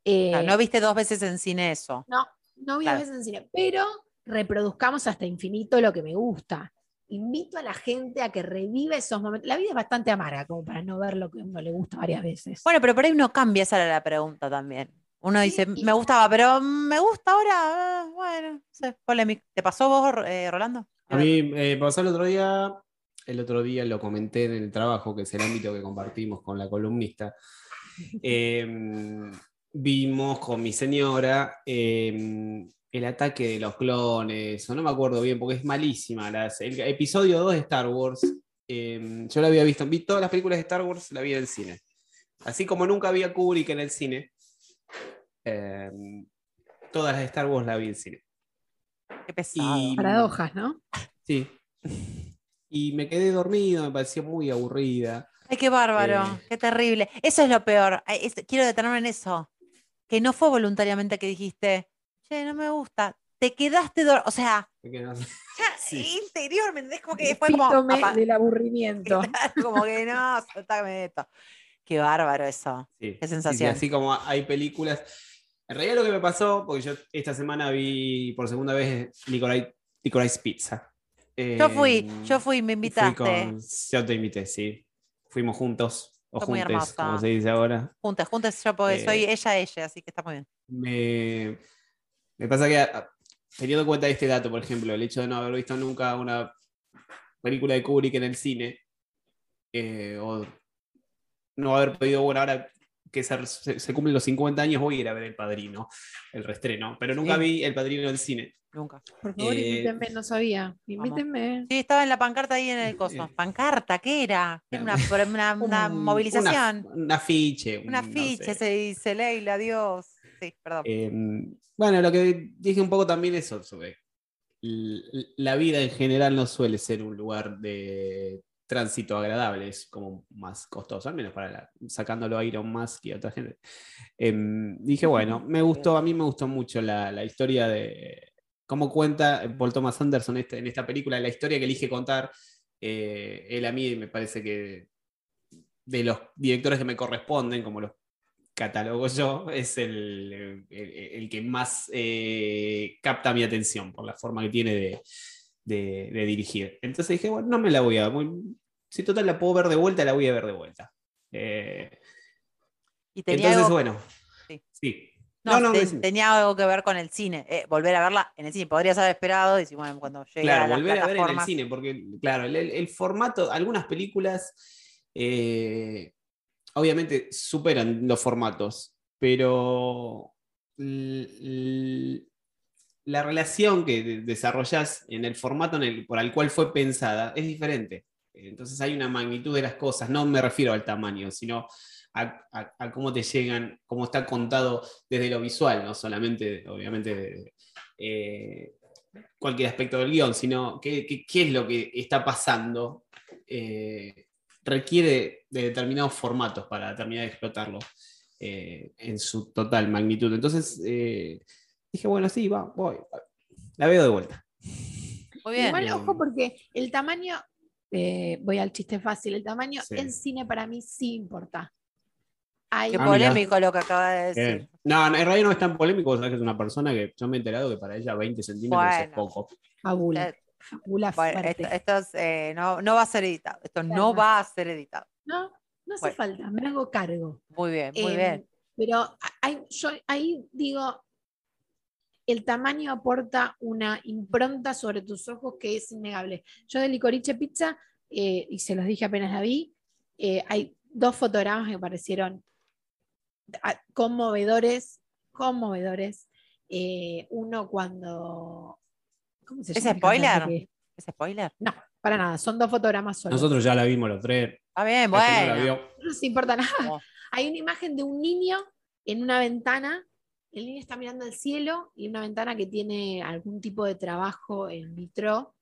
Eh, no viste dos veces en cine eso. no, no vi Claro. a veces en cine, pero reproduzcamos hasta infinito lo que me gusta. Invito a la gente a que reviva esos momentos. La vida es bastante amarga como para no ver lo que a uno le gusta varias veces. Bueno, pero por ahí uno cambia, esa era la pregunta también. Uno Sí, dice, me gustaba, pero me gusta ahora, ah, bueno, polémico. ¿Te pasó vos, eh, Rolando? A mí eh, pasó el otro día, el otro día lo comenté en el trabajo, que es el ámbito que compartimos con la columnista. (laughs) Eh, vimos con mi señora eh, el ataque de los clones, o no me acuerdo bien, porque es malísima. las- el episodio 2 de Star Wars, eh, yo lo había visto, vi todas las películas de Star Wars, la vi en el cine. Así como nunca vi a Kubrick en el cine, eh, todas las de Star Wars la vi en el cine. Qué pesado. Y- Paradojas, ¿no? Sí. Y me quedé dormido, me pareció muy aburrida. Ay, qué bárbaro, Eh. qué terrible. Eso es lo peor. Es- quiero detenerme en eso. Que no fue voluntariamente que dijiste, che, no me gusta. Te quedaste O sea, (laughs) ya Sí. interiormente es como que fue como. Del aburrimiento. (laughs) como que no, soltame esto. Qué bárbaro eso. Sí, Qué sí, sí, sensación. así como hay películas. En realidad lo que me pasó, porque yo esta semana vi por segunda vez Licorice, Licorice Pizza. Yo fui, Eh, yo fui, me fui invitaste. con- yo te invité, sí. Fuimos juntos, o muy juntes, hermosa. como se dice ahora. Juntas, juntas yo porque Eh, soy ella, ella, así que está muy bien. Me, me pasa que, a- teniendo en cuenta este dato, por ejemplo, el hecho de no haber visto nunca una película de Kubrick en el cine, eh, o no haber podido, bueno, ahora que se, se- se cumplen los 50 años, voy a ir a ver El Padrino, el restreno, pero nunca Sí. vi El Padrino en el cine. Nunca. Por favor, Eh, invítenme, no sabía. Invítenme. Sí, estaba en la pancarta ahí en el coso. Eh. ¿Pancarta? ¿Qué era? Era una, una- una Un- movilización. una- Un afiche. Un no afiche, sé. se dice, Leila, Dios. Sí, perdón. Eh, bueno, lo que dije un poco también es sobre la vida en general no suele ser un lugar de tránsito agradable, es como más costoso, al menos para la- sacándolo a Iron Musk y a otra gente. Em, dije, bueno, me gustó, a mí me gustó mucho la, la historia de cómo cuenta Paul Thomas Anderson este- en esta película, la historia que elige contar. eh, él a mí me parece que de los directores que me corresponden, como los catalogo yo, es el, el- el que más eh, capta mi atención por la forma que tiene de, de- de dirigir. Entonces dije, bueno, no me la voy a... muy- si total la puedo ver de vuelta, la voy a ver de vuelta. Eh, Y tenía entonces, algo, bueno. Sí. Sí. No, no, te- tenía algo que ver con el cine. eh, volver a verla en el cine. Podrías haber esperado y decir, bueno, cuando llegue a Claro, las volver a ver en el cine, porque, claro, el, formato, algunas películas, eh, obviamente superan los formatos, pero la relación que de- desarrollas en el formato en el, por el cual fue pensada es diferente. Entonces hay una magnitud de las cosas, no me refiero al tamaño, sino a, a- a cómo te llegan, cómo está contado desde lo visual, no solamente, obviamente, eh, cualquier aspecto del guion, sino qué, qué- qué es lo que está pasando. eh, requiere de determinados formatos para terminar de explotarlo eh, en su total magnitud. Entonces eh, dije, bueno, sí, va, voy. La veo de vuelta. Muy bien. Igual, ojo, porque el tamaño, eh, voy al chiste fácil, el tamaño Sí. en cine para mí sí importa. Qué Ah, polémico lo que acaba de decir. Eh, no, no, en realidad no es tan polémico, vos sabés que es una persona que yo me he enterado que para ella 20 centímetros es poco. fabula, Eh, fabula Bueno, fuerte. esto, esto es, eh, no, no va a ser editado. Esto no va a ser editado. No, no hace Bueno. falta, me hago cargo. Muy bien, muy Em, bien. Pero hay- yo ahí digo, el tamaño aporta una impronta sobre tus ojos que es innegable. Yo de Licorice Pizza, eh, y se los dije apenas la vi, eh, hay dos fotogramas que me parecieron conmovedores, conmovedores. Eh, uno cuando... ¿Cómo se ¿Es llama spoiler? que- ¿Es spoiler? No, para nada, son dos fotogramas solos. Nosotros ya la vimos los tres. Está bien, no bueno. vio. no nos importa nada. No. Hay una imagen de un niño en una ventana. El niño está mirando el cielo y una ventana que tiene algún tipo de trabajo en vitro.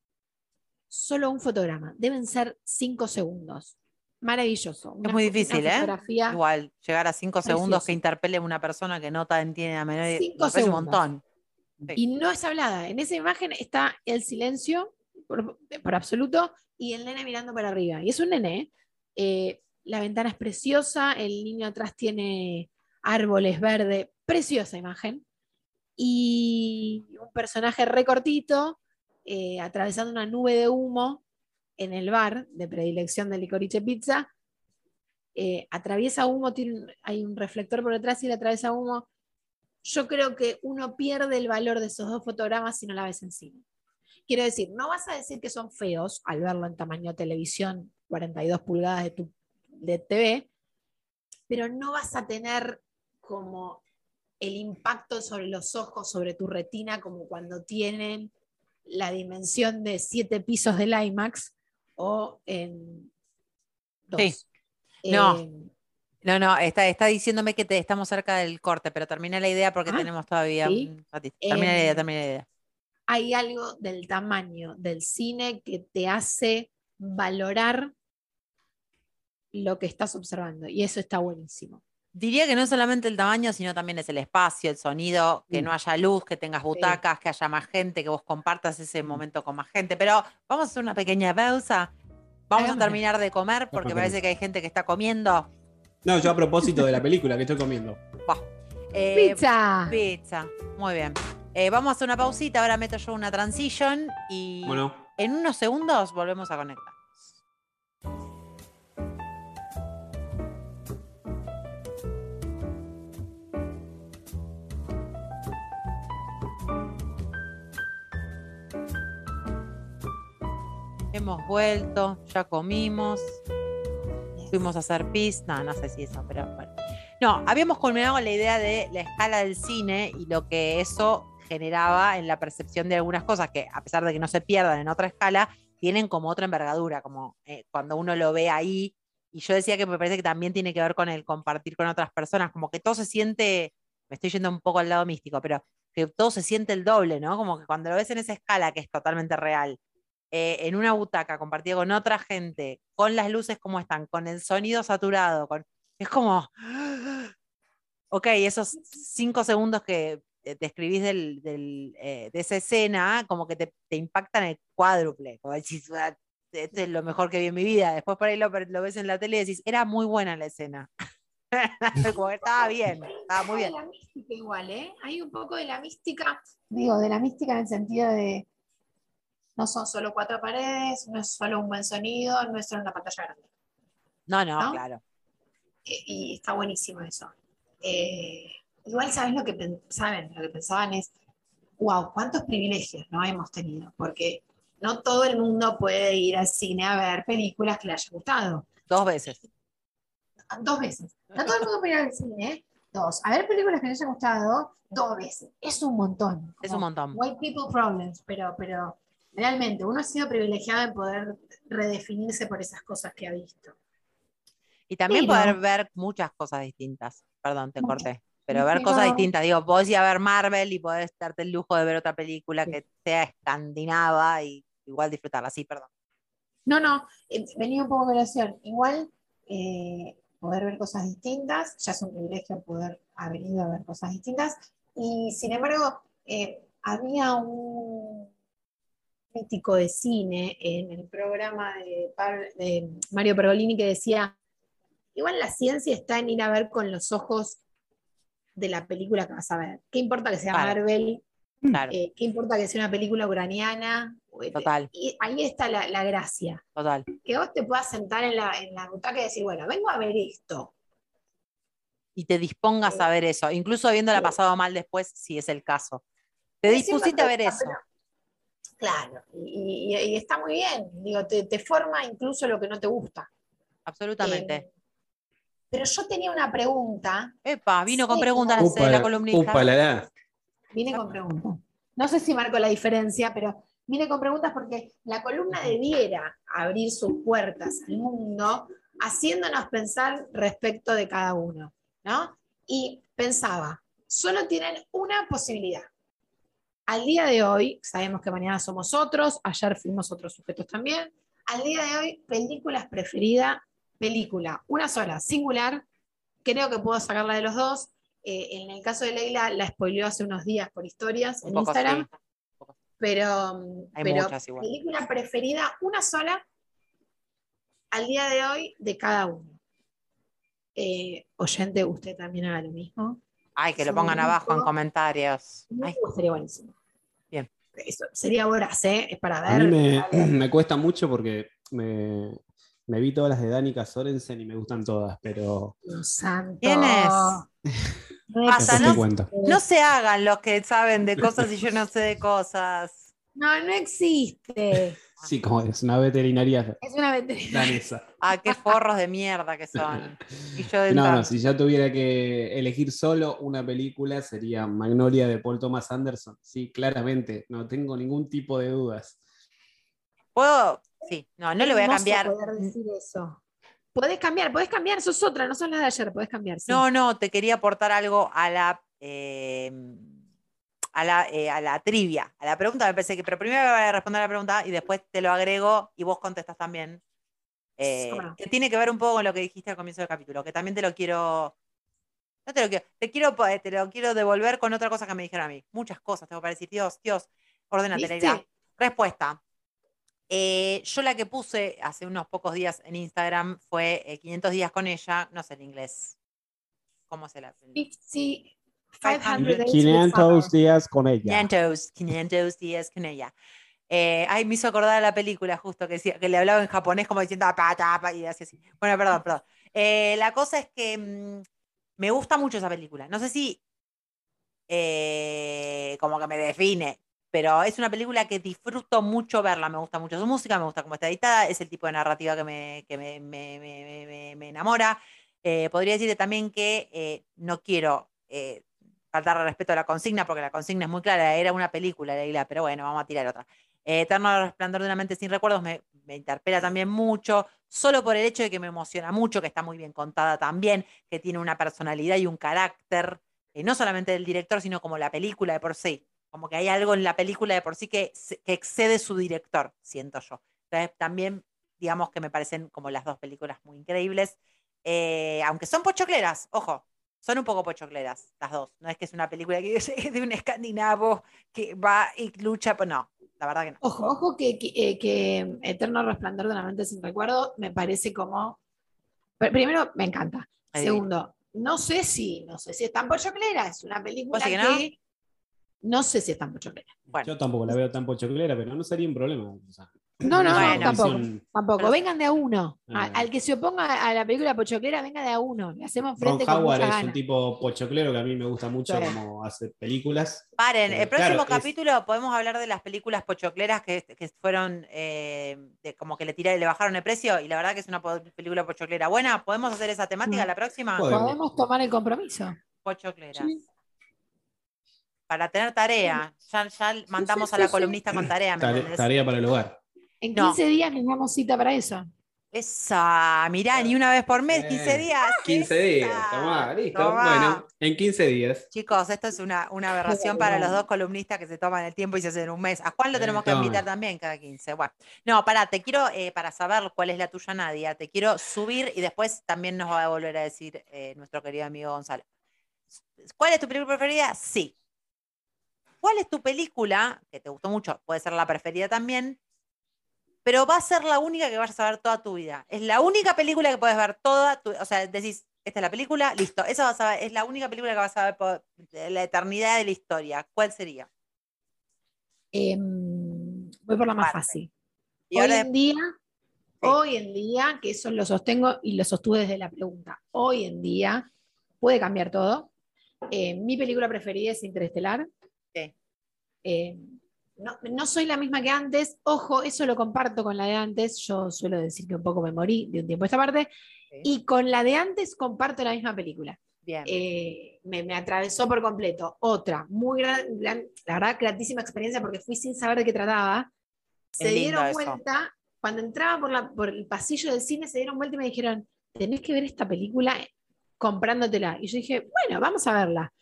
Solo un fotograma. Deben ser cinco segundos. Maravilloso. Una muy difícil, ¿eh? Igual, llegar a cinco segundos que interpele a una persona que no tan tiene a menor Cinco parece un segundos. montón. Sí. Y no es hablada. En esa imagen está el silencio por, por absoluto y el nene mirando para arriba. Y es un nene. Eh, la ventana es preciosa, el niño atrás tiene árboles verdes, preciosa imagen. Y un personaje recortito eh, atravesando una nube de humo en el bar de predilección de Licorice Pizza. Eh, atraviesa humo, hay un reflector por detrás y le atraviesa humo yo creo que uno pierde el valor de esos dos fotogramas si no la ves en cine. Quiero decir, no vas a decir que son feos al verlo en tamaño televisión, 42 pulgadas de tu de TV, pero no vas a tener como el impacto sobre los ojos, sobre tu retina, como cuando tienen la dimensión de siete pisos del IMAX o en dos. Sí. No. Eh, No, no, está, está diciéndome que te, estamos cerca del corte, pero termina la idea porque Ah, tenemos todavía sí. un ratito. Termina la idea, Em, termina la idea. hay algo del tamaño del cine que te hace valorar lo que estás observando. Y eso está buenísimo. Diría que no solamente el tamaño, sino también es el espacio, el sonido, que Mm. no haya luz, que tengas butacas, que haya más gente, que vos compartas ese momento con más gente. Pero vamos a hacer una pequeña pausa. Vamos a terminar de comer porque parece que hay gente que está comiendo. No, yo a propósito de la película que estoy comiendo. Eh, ¡Pizza! Pizza. Muy bien. Eh, vamos a hacer una pausita. Ahora meto yo una transition y Bueno, en unos segundos volvemos a conectar. Hemos vuelto, ya comimos, fuimos a hacer pis, no, no sé si eso, pero bueno. No, habíamos culminado la idea de la escala del cine y lo que eso generaba en la percepción de algunas cosas que, a pesar de que no se pierdan en otra escala, tienen como otra envergadura, como eh, cuando uno lo ve ahí. Y yo decía que me parece que también tiene que ver con el compartir con otras personas, como que todo se siente, me estoy yendo un poco al lado místico, pero que todo se siente el doble, ¿no? Como que cuando lo ves en esa escala que es totalmente real, eh, en una butaca compartido con otra gente, con las luces como están, con el sonido saturado, con... es como, (gasps) ok, esos cinco segundos que eh, te escribís del, del, eh, de esa escena, como que te, te impactan el cuádruple, como decís, "Ah, esto es lo mejor que vi en mi vida. Después por ahí lo, lo ves en la tele y decís, era muy buena la escena. (laughs) como estaba bien, estaba muy Hay bien. la mística igual, ¿eh? Hay un poco de la mística, digo, de la mística en el sentido de no son solo cuatro paredes, no es solo un buen sonido, no es solo una pantalla grande. No, no, ¿No? claro. Y está buenísimo eso. Eh, igual sabes lo que saben, lo que pensaban es, wow, cuántos privilegios no hemos tenido, porque no todo el mundo puede ir al cine a ver películas que le haya gustado. Dos veces. Dos veces. No todo el mundo puede ir al cine, ¿eh? Dos. A ver películas que le haya gustado, dos veces. Es un montón. Es un montón. White people problems, pero, pero realmente uno ha sido privilegiado en poder redefinirse por esas cosas que ha visto. Y también Pero- poder ver muchas cosas distintas. Perdón, te Muchas. corté. Pero ver cosas distintas. Digo, podés ir a ver Marvel y podés darte el lujo de ver otra película Sí. que sea escandinava y igual disfrutarla. Sí, perdón. No, no, eh, venía un poco de relación. Igual eh, poder ver cosas distintas, ya es un privilegio poder haber ido a ver cosas distintas. Y sin embargo, eh, había un crítico de cine en el programa de, Mario Pergolini que decía, igual la ciencia está en ir a ver con los ojos de la película que vas a ver. ¿Qué importa que sea Claro. Marvel? Claro, Eh, ¿Qué importa que sea una película ucraniana? total, Y ahí está la- la gracia total. que vos te puedas sentar en la, en la butaca y decir, bueno, vengo a ver esto. Y te dispongas a ver eso, incluso habiéndola pasado mal después, si es el caso. Te dispusiste a ver eso. pero- Claro, y, y- y está muy bien. Digo, te, te forma incluso lo que no te gusta. Absolutamente. Eh, pero yo tenía una pregunta, Epa, vino con preguntas como- eh, la columnista. upa, la, la. vine con preguntas. No sé si marco la diferencia, pero vine con preguntas porque la columna debiera abrir sus puertas al mundo haciéndonos pensar respecto de cada uno, ¿no? Y pensaba, solo tienen una posibilidad. Al día de hoy, sabemos que mañana somos otros, ayer fuimos otros sujetos también. Al día de hoy, películas preferida, película, una sola, singular. Creo que puedo sacarla de los dos. Eh, en el caso de Leila, la spoileó hace unos días por historias Un en poco Instagram, sí. pero, mm, Hay pero muchas igual. película preferida, una sola, al día de hoy, de cada uno. Eh, oyente, usted también haga lo mismo. Ay, que lo pongan abajo en comentarios. Ay, Uh, sería buenísimo. Bien. Eso sería horas, ¿eh? Es para A ver. mí me, me cuesta mucho porque me, me vi todas las de Danica Sorensen y me gustan todas, pero Dios santo. ¿Quién es? No no se hagan los que saben de cosas y yo no sé de cosas. No, no existe. Sí, como es una veterinaria Es una veterinaria. danesa. Ah, qué forros de mierda que son. (laughs) Y yo de No, no, si yo tuviera que elegir solo una película sería Magnolia de Paul Thomas Anderson. Sí, claramente, no tengo ningún tipo de dudas. ¿Puedo? Sí, no, no le voy a cambiar. poder decir eso. Podés cambiar, podés cambiar, sos otra, no son las de ayer, podés cambiar. sí. No, no, te quería aportar algo a la, eh, a la, eh, a la trivia, a la pregunta me parece que, pero primero voy a responder a la pregunta y después te lo agrego y vos contestas también. eh, cómo no. que tiene que ver un poco con lo que dijiste al comienzo del capítulo, que también te lo quiero. No te lo quiero, te quiero, po- te lo quiero devolver con otra cosa que me dijeron a mí. Muchas cosas tengo para decir, Dios, Dios, ordénate, ¿Viste? Leila. Respuesta. Eh, yo la que puse hace unos pocos días en Instagram fue eh, 500 días con ella, no sé en inglés. ¿Cómo se la? 50, 500 days with 500 summer. días con ella. 500, 500 días con ella. Eh, ay, me hizo acordar a la película justo que, decía, que le hablaba en japonés como diciendo "Pa, ta, pa", y así, así. Bueno, perdón, perdón. Eh, la cosa es que mm, me gusta mucho esa película. No sé si eh, como que me define, pero es una película que disfruto mucho verla. Me gusta mucho su música, me gusta cómo está editada, es el tipo de narrativa que me, que me, me- me- me- me- me enamora. Eh, podría decirte también que eh, no quiero eh, faltar respeto a la consigna, porque la consigna es muy clara, era una película, Leila, pero bueno, vamos a tirar otra. Eh, Eterno Resplandor de una mente sin recuerdos me, interpela también mucho, solo por el hecho de que me emociona mucho, que está muy bien contada también, que tiene una personalidad y un carácter, eh, no solamente del director, sino como la película de por sí. Como que hay algo en la película de por sí que excede su director, siento yo. Entonces, también, digamos que me parecen como las dos películas muy increíbles. Eh, aunque son pochocleras, ojo, son un poco pochocleras las dos. No es que es una película que (laughs) es de un escandinavo que va y lucha, pues no, la verdad que no. Ojo, ojo que, que, eh, que Eterno Resplandor de una mente sin recuerdo me parece como. Pr- Primero, me encanta. Ahí. Segundo, no sé si, no sé si es tan pochoclera, es una película ¿Vos sí que, no? no? sé si es tan pochoclera. Bueno, Yo tampoco la veo tan pochoclera, pero no sería un problema. o sea, No, no, Bueno. no, tampoco. Tampoco, vengan de a uno. A- Ah. al que se oponga a la película pochoclera, venga de a uno. Le hacemos Ron frente con Howard mucha es gana. un tipo pochoclero que a mí me gusta mucho como hace películas. paren, Pero el próximo claro, es- capítulo podemos hablar de las películas pochocleras que, que fueron eh, de- como que le tiraron, le bajaron el precio y la verdad que es una película pochoclera buena. ¿Podemos hacer esa temática Mm. la próxima? Podemos. Podemos tomar el compromiso. Pochocleras. Sí. Para tener tarea. Ya, ya mandamos sí, a la sí. columnista con tarea, ¿me Tare- entendés? tarea para el hogar. En No. 15 días nos damos cita para eso. Esa, mirá, ni una vez por mes, 15 Bien. días. 15 días, tomá, listo. Tomá. Bueno, en 15 días. Chicos, esto es una, una aberración para los dos columnistas que se toman el tiempo y se hacen un mes. A Juan lo Eh, tenemos que invitar también cada 15. Bueno, no, pará, te quiero, eh, para saber cuál es la tuya, Nadia, te quiero subir y después también nos va a volver a decir eh, nuestro querido amigo Gonzalo. ¿Cuál es tu película preferida? Sí. ¿Cuál es tu película, que te gustó mucho, puede ser la preferida también, pero va a ser la única que vayas a ver toda tu vida? Es la única película que puedes ver toda tu, o sea, decís, esta es la película, listo, esa vas a ver, es la única película que vas a ver por la eternidad de la historia. ¿Cuál sería? Em, voy por la más Parte. fácil. Y hoy ahora en día, Sí. hoy en día, que eso lo sostengo y lo sostuve desde la pregunta, hoy en día puede cambiar todo. Eh, mi película preferida es Interestelar. Sí. Eh, no, no soy la misma que antes, ojo, eso lo comparto con la de antes, yo suelo decir que un poco me morí de un tiempo a esta parte, Sí. y con la de antes comparto la misma película. Bien. Eh, me, me atravesó por completo. Otra, muy gran, gran- la verdad, gratísima experiencia porque fui sin saber de qué trataba. Se Es dieron eso. vuelta, cuando entraba por, la, por el pasillo del cine, se dieron vuelta y me dijeron, tenés que ver esta película comprándotela. Y yo dije, bueno, vamos a verla.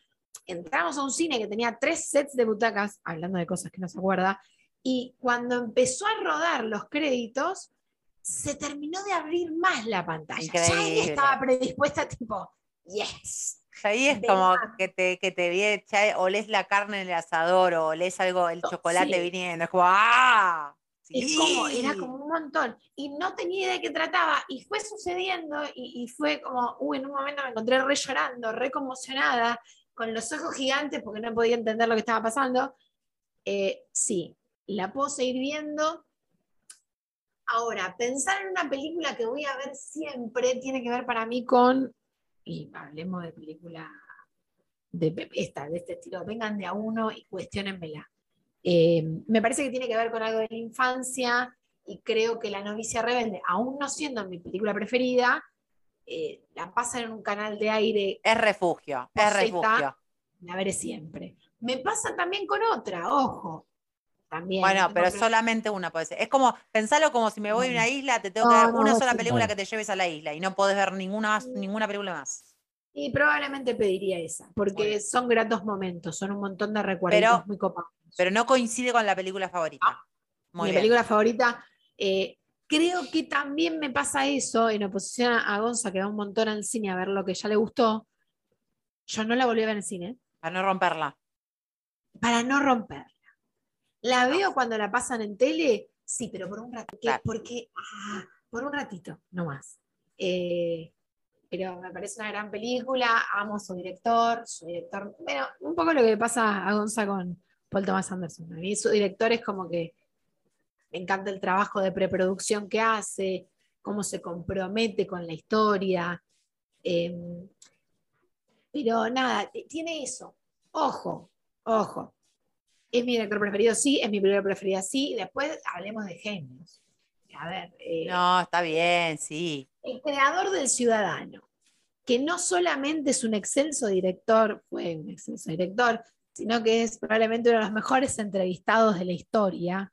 Entramos a un cine que tenía tres sets de butacas, hablando de cosas que no se acuerda, y cuando empezó a rodar los créditos, se terminó de abrir más la pantalla. Ya ahí Increíble. estaba predispuesta, tipo, yes. Ahí es de como que te, que te vie- ya olés la carne en el asador o olés algo, el Oh, chocolate sí. viniendo. Es como, ¡ah! Como, era como un montón. Y no tenía idea de qué trataba. Y fue sucediendo y, y fue como, uy, en un momento me encontré re llorando, re conmocionada, con los ojos gigantes porque no podía entender lo que estaba pasando. Eh, sí, la puedo seguir viendo. Ahora, pensar en una película que voy a ver siempre tiene que ver para mí con, y hablemos de película de esta, de este estilo, vengan de a uno y cuestionenmela. Eh, me parece que tiene que ver con algo de la infancia y creo que La novicia rebelde, aún no siendo mi película preferida, eh, la pasan en un canal de aire, Es refugio, es refugio. la veré siempre. Me pasa también con otra, ojo. También. Bueno, pero solamente una puede ser. Es como, pensalo como si me voy a una isla, te tengo que dar una no, sola sí. película que te lleves a la isla y no podés ver ninguna, más- ninguna película más. Y probablemente pediría esa, porque Bueno. son gratos momentos, son un montón de recuerdos Pero- muy copados. Pero no coincide con la película favorita. Muy mi bien. película favorita, eh, creo que también me pasa eso en oposición a Gonza, que va un montón al cine a ver lo que ya le gustó. Yo no la volví a ver en cine Para no romperla. para no romperla. La veo cuando la pasan en tele, sí, pero por un ratito. Claro. Porque, ah, por un ratito, no más. Eh, pero me parece una gran película, amo su director, su director, bueno, un poco lo que pasa a Gonza con Paul Thomas Anderson. A mí su director es como que me encanta el trabajo de preproducción que hace, cómo se compromete con la historia. eh, pero nada, tiene eso. Ojo, ojo. ¿Es mi director preferido? Sí. ¿Es mi película preferida? Sí. Después hablemos de genios. A ver, eh, No, está bien, sí. el creador del Ciudadano, que no solamente es un excelso director, fue un excelso director, sino que es probablemente uno de los mejores entrevistados de la historia.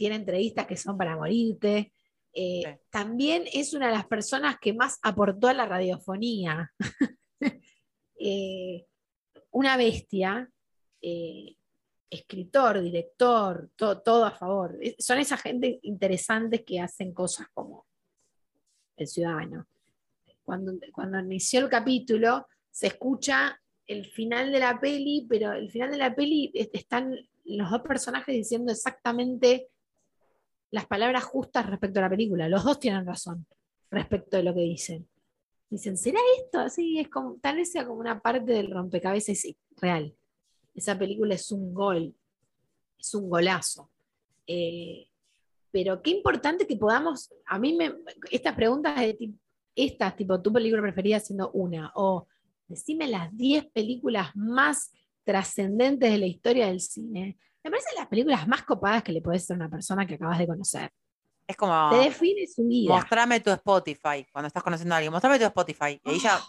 Tiene entrevistas que son para morirte. Eh, Sí. También es una de las personas que más aportó a la radiofonía. (laughs) Eh, una bestia, eh, escritor, director, to- todo a favor. Es- Son esa gente interesantes que hacen cosas como el ciudadano. Cuando, cuando inició el capítulo, se escucha el final de la peli, pero el final de la peli es- están los dos personajes diciendo exactamente las palabras justas respecto a la película. Los dos tienen razón respecto de lo que dicen. Dicen, ¿será esto? Así es como, tal vez sea como una parte del rompecabezas sí, real. Esa película es un gol, es un golazo. Eh, pero qué importante que podamos, a mí me, estas preguntas de estas, tipo tu película preferida siendo una, o decime las 10 películas más trascendentes de la historia del cine, me parecen las películas más copadas que le puedes hacer a una persona que acabas de conocer. Es como. Te define su vida. Mostrame tu Spotify cuando estás conociendo a alguien. Mostrame tu Spotify. Y ahí ya.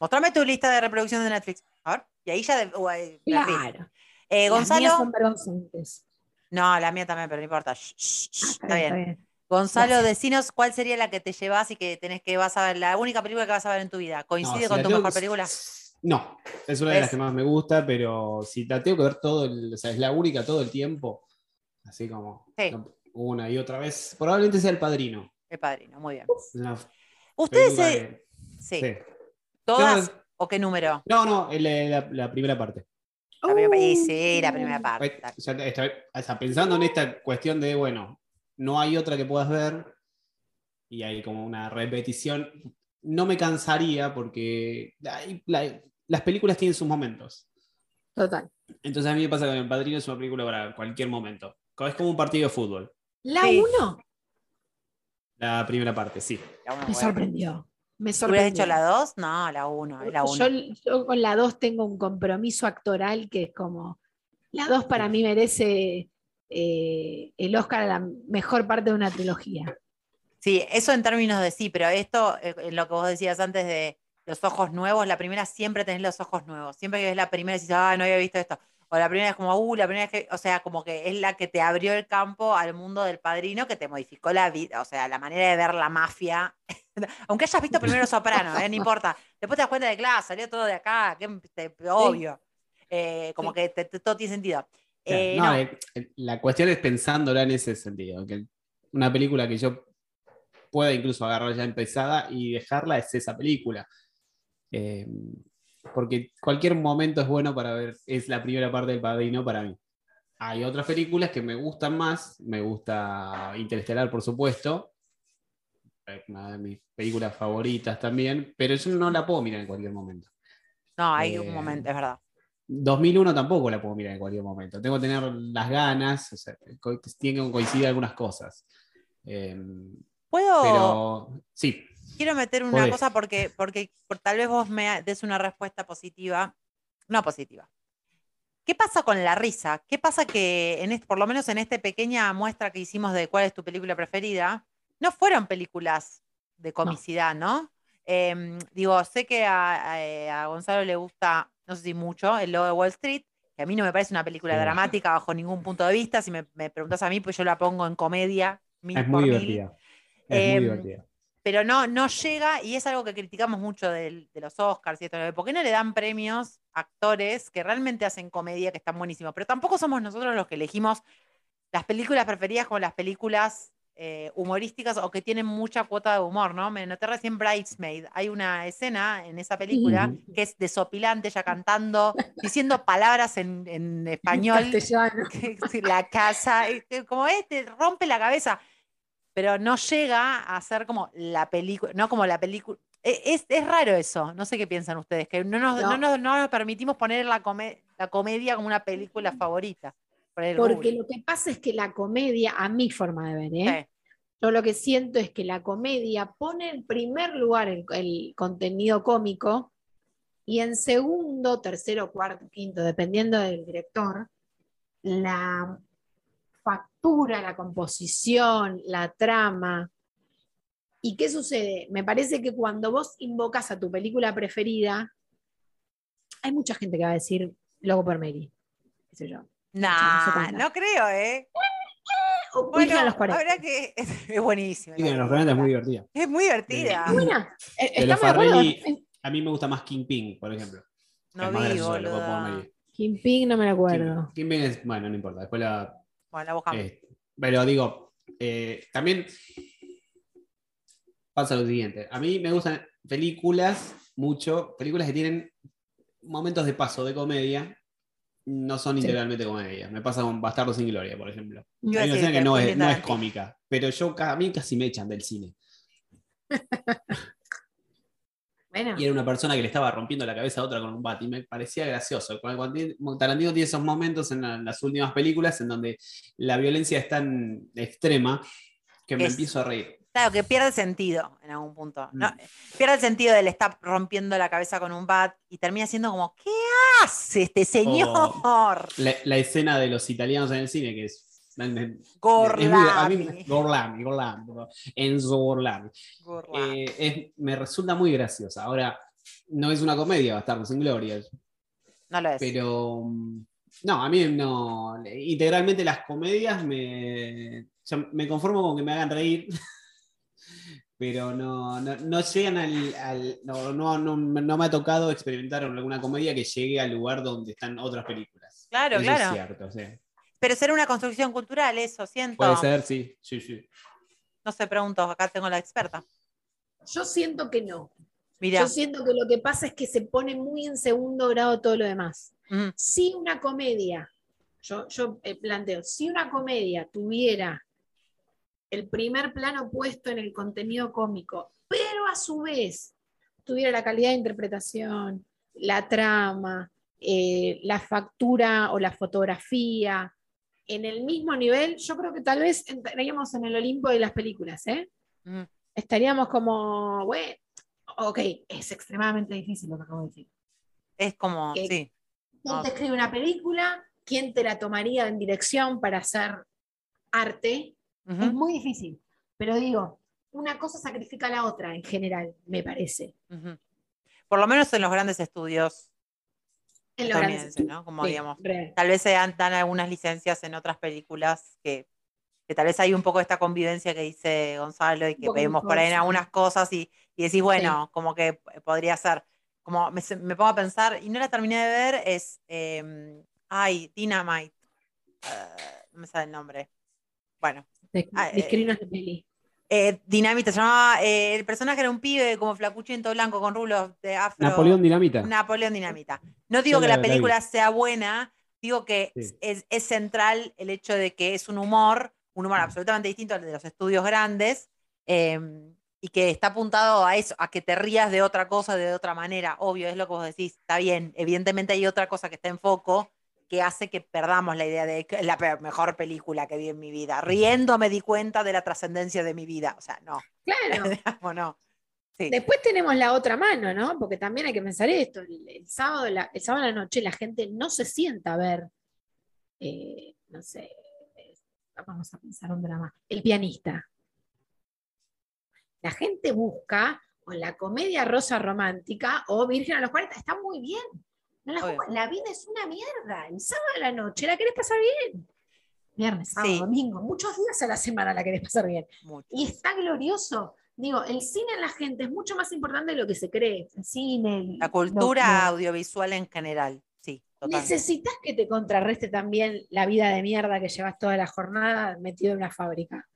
Mostrame tu lista de reproducción de Netflix. A ver. Y ahí ya. de- o, eh. Claro. Eh, Las mías Gonzalo. son vergonzantes. No, la mía también, pero no importa. Shh, shh, shh, Ah, está bien. Gonzalo, Gracias. decinos cuál sería la que te llevas y que tenés que vas a ver, la única película que vas a ver en tu vida. No, ¿Coincide si con tu mejor que- película? No, es una de las que más me gusta, pero si la tengo que ver todo, el, o sea, es la única todo el tiempo, así como Sí. una y otra vez, probablemente sea El Padrino. El padrino, muy bien. ¿Ustedes se- que- sí, sí. todas Yo- o qué número? No, no, la, la primera parte. La primera, Uh, sí, la primera parte. Ay, o sea, está- o sea, pensando en esta cuestión de, bueno, no hay otra que puedas ver y hay como una repetición, no me cansaría porque hay- las películas tienen sus momentos. Total. Entonces a mí me pasa que El Padrino es una película para cualquier momento. Es como un partido de fútbol. La Sí. 1 La primera parte, sí. Uno, me sorprendió. Me ¿Hubieras sorprendió. hecho la 2? No, la 1, es la 1. Yo, yo con la 2 tengo un compromiso actoral que es como. La 2 para mí merece eh, el Oscar a la mejor parte de una trilogía. Sí, eso en términos de sí, pero esto, eh, en lo que vos decías antes de los ojos nuevos, la primera siempre tenés los ojos nuevos. Siempre que ves la primera decís, ah, no había visto esto. O la primera es como, uh, la primera es que, o sea, como que es la que te abrió el campo al mundo del padrino, que te modificó la vida, o sea, la manera de ver la mafia. (laughs) Aunque hayas visto primero Soprano, ¿eh? no importa. Después te das cuenta de, claro, salió todo de acá, que te- obvio. Eh, como Sí. que te- te- todo tiene sentido. Eh, no, no, la cuestión es pensándola en ese sentido. Que una película que yo pueda incluso agarrar ya empezada y dejarla es esa película. Eh, porque cualquier momento es bueno para ver, es la primera parte del padrino para mí. Hay otras películas que me gustan más, me gusta Interestelar, por supuesto, es una de mis películas favoritas también, pero yo no la puedo mirar en cualquier momento. no, hay eh, un momento, es verdad. 2001 tampoco la puedo mirar en cualquier momento. Tengo que tener las ganas, o sea, tienen que coincidir algunas cosas. Eh, ¿Puedo, pero sí, quiero meter una cosa porque, porque por- tal vez vos me des una respuesta positiva, no positiva. ¿Qué pasa con la risa? ¿Qué pasa que, en este- por lo menos en esta pequeña muestra que hicimos de cuál es tu película preferida, no fueron películas de comicidad, ¿no? Em, digo, sé que a, a- a Gonzalo le gusta, no sé si mucho, El Lobo de Wall Street, que a mí no me parece una película Sí. dramática bajo ningún punto de vista. Si me, me preguntas a mí, pues yo la pongo en comedia. Mil es por muy mil divertida. Es Em, muy divertida. Pero no, no llega, y es algo que criticamos mucho del- de, los Oscars y esto, ¿por qué no le dan premios a actores que realmente hacen comedia que están buenísimos? Pero tampoco somos nosotros los que elegimos las películas preferidas como las películas eh, humorísticas o que tienen mucha cuota de humor, ¿no? Me noté recién Bridesmaid. Hay una escena en esa película que es desopilante, ella cantando, (laughs) diciendo palabras en, en español. (laughs) La casa, que como es, te rompe la cabeza, pero no llega a ser como la película, no como la película. e- Es, es raro eso, no sé qué piensan ustedes, que no nos, no. No. nos, no nos permitimos poner la, come- la comedia como una película favorita. por Porque Google. lo que pasa es que la comedia, a mi forma de ver, ¿eh? Sí. yo lo que siento es que la comedia pone en primer lugar el, el contenido cómico y en segundo, tercero, cuarto, quinto, dependiendo del director, la factura, la composición, la trama. ¿Y qué sucede? Me parece que cuando vos invocas a tu película preferida, hay mucha gente que va a decir Loco por Mary, qué sé yo. Nah, no no creo, ¿eh? O Bueno, Virgen a los 40. habrá que. (laughs) Es, buenísimo. Sí, en los 40 es muy divertida. Es muy divertida. Es buena. Eh. Farrelly, a mí me gusta más Kingpin, por ejemplo. No vi, medir. Kingpin no me lo acuerdo. Kim- Kingpin es, bueno, no importa, después la... Bueno, la buscamos. eh, pero digo, eh, también pasa lo siguiente. A mí me gustan películas mucho, películas que tienen momentos de paso de comedia, no son Sí. integralmente comedia. Me pasa con Bastardo sin Gloria, por ejemplo. Iba a Hay una decir escena que que no es, no es cómica, pero yo a mí casi me echan del cine. (laughs) Bueno, Y era una persona que le estaba rompiendo la cabeza a otra con un bat y me parecía gracioso. Cuando, Tarantino tiene esos momentos en, la- en las últimas películas en donde la violencia es tan extrema que me Es- empiezo a reír. Claro, que pierde sentido en algún punto. ¿no? Mm. Pierde el sentido de le estar rompiendo la cabeza con un bat y termina siendo como, ¿qué hace este señor? La, la escena de los italianos en el cine, que es. Muy- a mí- Gorlami. Gorlami, Gorlami, Enzo Gorlami. Gorlami. Eh, es- me resulta muy graciosa. Ahora, no es una comedia, Bastardos sin Gloria, no lo es. pero. No, a mí no. Integralmente las comedias me. me conformo con que me hagan reír. (laughs) Pero no, no, no llegan al. al- no, no, no, no me ha tocado experimentar alguna comedia que llegue al lugar donde están otras películas. Claro, Eso claro. Es cierto, sí. Pero será una construcción cultural, eso, siento. Puede ser, sí, sí, sí. No sé, pregunto, acá tengo la experta. yo siento que no. Mira, Yo siento que lo que pasa es que se pone muy en segundo grado todo lo demás. mm, Si una comedia, yo, yo eh, planteo, si una comedia tuviera el primer plano puesto en el contenido cómico, pero a su vez tuviera la calidad de interpretación, la trama, eh, la factura o la fotografía, en el mismo nivel, yo creo que tal vez entraríamos en el Olimpo de las películas, ¿eh? mm. estaríamos como, bueno, ok, es extremadamente difícil lo que acabo de decir. es como, Que- sí. ¿Quién No. te escribe una película? ¿Quién te la tomaría en dirección para hacer arte? Es muy difícil. Pero digo, una cosa sacrifica a la otra en general, me parece. Por lo menos en los grandes estudios ¿no? Como Sí, digamos. Tal vez se dan, dan algunas licencias en otras películas que, que tal vez hay un poco esta convivencia que dice Gonzalo y que poco vemos por ahí en algunas cosas y, y decís, bueno, como que podría ser. Como me, me pongo a pensar, y no la terminé de ver, es. eh, ay, Dynamite. Ah, no me sale el nombre. Bueno, De, Ah, eh, de peli. Eh, Dynamite se llamaba. eh, el personaje era un pibe como flacuchento blanco con rulos de afro. Napoleón Dinamita. Napoleón Dinamita. No digo Yo que la- la la vi. película sea buena, digo que Sí. es, es central el hecho de que es un humor, un humor absolutamente distinto al de los estudios grandes, eh, y que está apuntado a eso, a que te rías de otra cosa de otra manera. Obvio, es lo que vos decís, está bien. Evidentemente hay otra cosa que está en foco que hace que perdamos la idea de la mejor película que vi en mi vida. Riendo me di cuenta de la trascendencia de mi vida. O sea, no, Claro. (laughs) digamos, no. Sí. Después tenemos la otra mano, ¿no? Porque también hay que pensar esto. El, el sábado, la, el sábado a la noche la gente no se sienta a ver, eh, no sé, eh, vamos a pensar un drama. El pianista. La gente busca o la comedia rosa romántica o Virgen a los 40. Está muy bien. No la, vida es una mierda. El sábado a la noche la querés pasar bien. Viernes, sábado, Sí. domingo, muchos días a la semana la querés pasar bien. mucho. Y está glorioso. Digo, el cine en la gente es mucho más importante de lo que se cree. El cine, el- La cultura lo- audiovisual en general, sí. Necesitas que te contrarreste también la vida de mierda que llevas toda la jornada metido en una fábrica.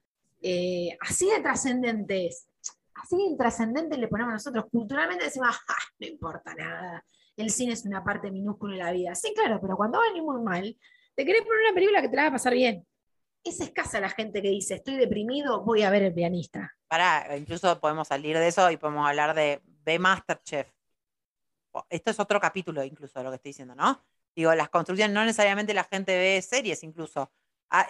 eh, así de trascendente es. Así de intrascendente le ponemos nosotros. Culturalmente decimos, "Ah, no importa nada. El cine es una parte minúscula de la vida. Sí, claro, pero cuando va muy mal, te querés poner una película que te la va a pasar bien. Es escasa la gente que dice, estoy deprimido, voy a ver el pianista. Pará, incluso podemos salir de eso y podemos hablar de B Masterchef. Esto es otro capítulo incluso de lo que estoy diciendo, ¿no? Digo, las construcciones, no necesariamente la gente ve series incluso.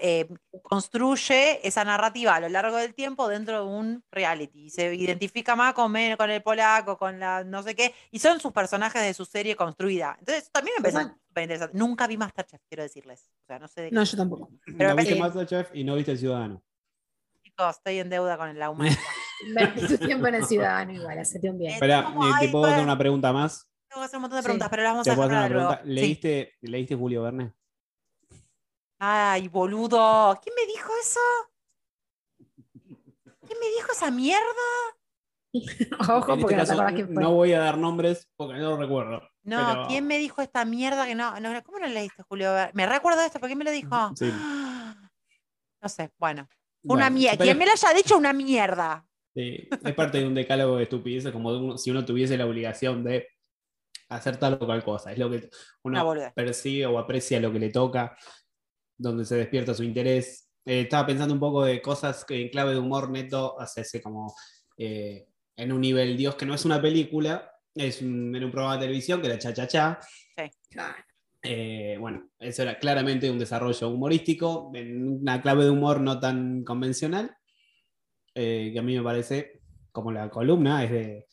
Eh, construye esa narrativa a lo largo del tiempo dentro de un reality. Y se identifica más con, con el polaco, con la no sé qué, y son sus personajes de su serie construida. Entonces, eso también me parece súper interesante. Nunca vi Masterchef, quiero decirles. O sea, no sé de qué No, yo tampoco. Pero no viste Masterchef y no viste El Ciudadano. chicos, estoy en deuda con la humanidad. (laughs) Invertí tu tiempo en el ciudadano igual, hacete un bien. Espera, ¿cómo eh, ¿te puedo hacer para- una pregunta más? Tengo que hacer un montón de Sí. preguntas, pero las vamos ¿Te a hacer luego. Sí. ¿Leíste, ¿Leíste Julio Verne? Ay, boludo. ¿Quién me dijo eso? ¿Quién me dijo esa mierda? (laughs) Ojo, En este porque no te caso, no voy a dar nombres porque no lo recuerdo. No, Pero- ¿quién me dijo esta mierda que no? no ¿Cómo no leíste, Julio? Me recuerdo esto, ¿por qué me lo dijo? Sí. (gasps) No sé, bueno. Una Bueno, mierda. pero- Quien me lo haya dicho, una mierda. Sí, es parte de un decálogo de estupideces, como de uno- si uno tuviese la obligación de hacer tal o cual cosa. Es lo que uno boludez. percibe o aprecia lo que le toca, donde se despierta su interés. Eh, estaba pensando un poco de cosas que en clave de humor neto, hacerse como eh, en un nivel Dios, que no es una película, es un, era un programa de televisión que era Cha Cha Cha. Claro. Eh, bueno, eso era claramente un desarrollo humorístico, en una clave de humor no tan convencional, eh, que a mí me parece, como la columna es de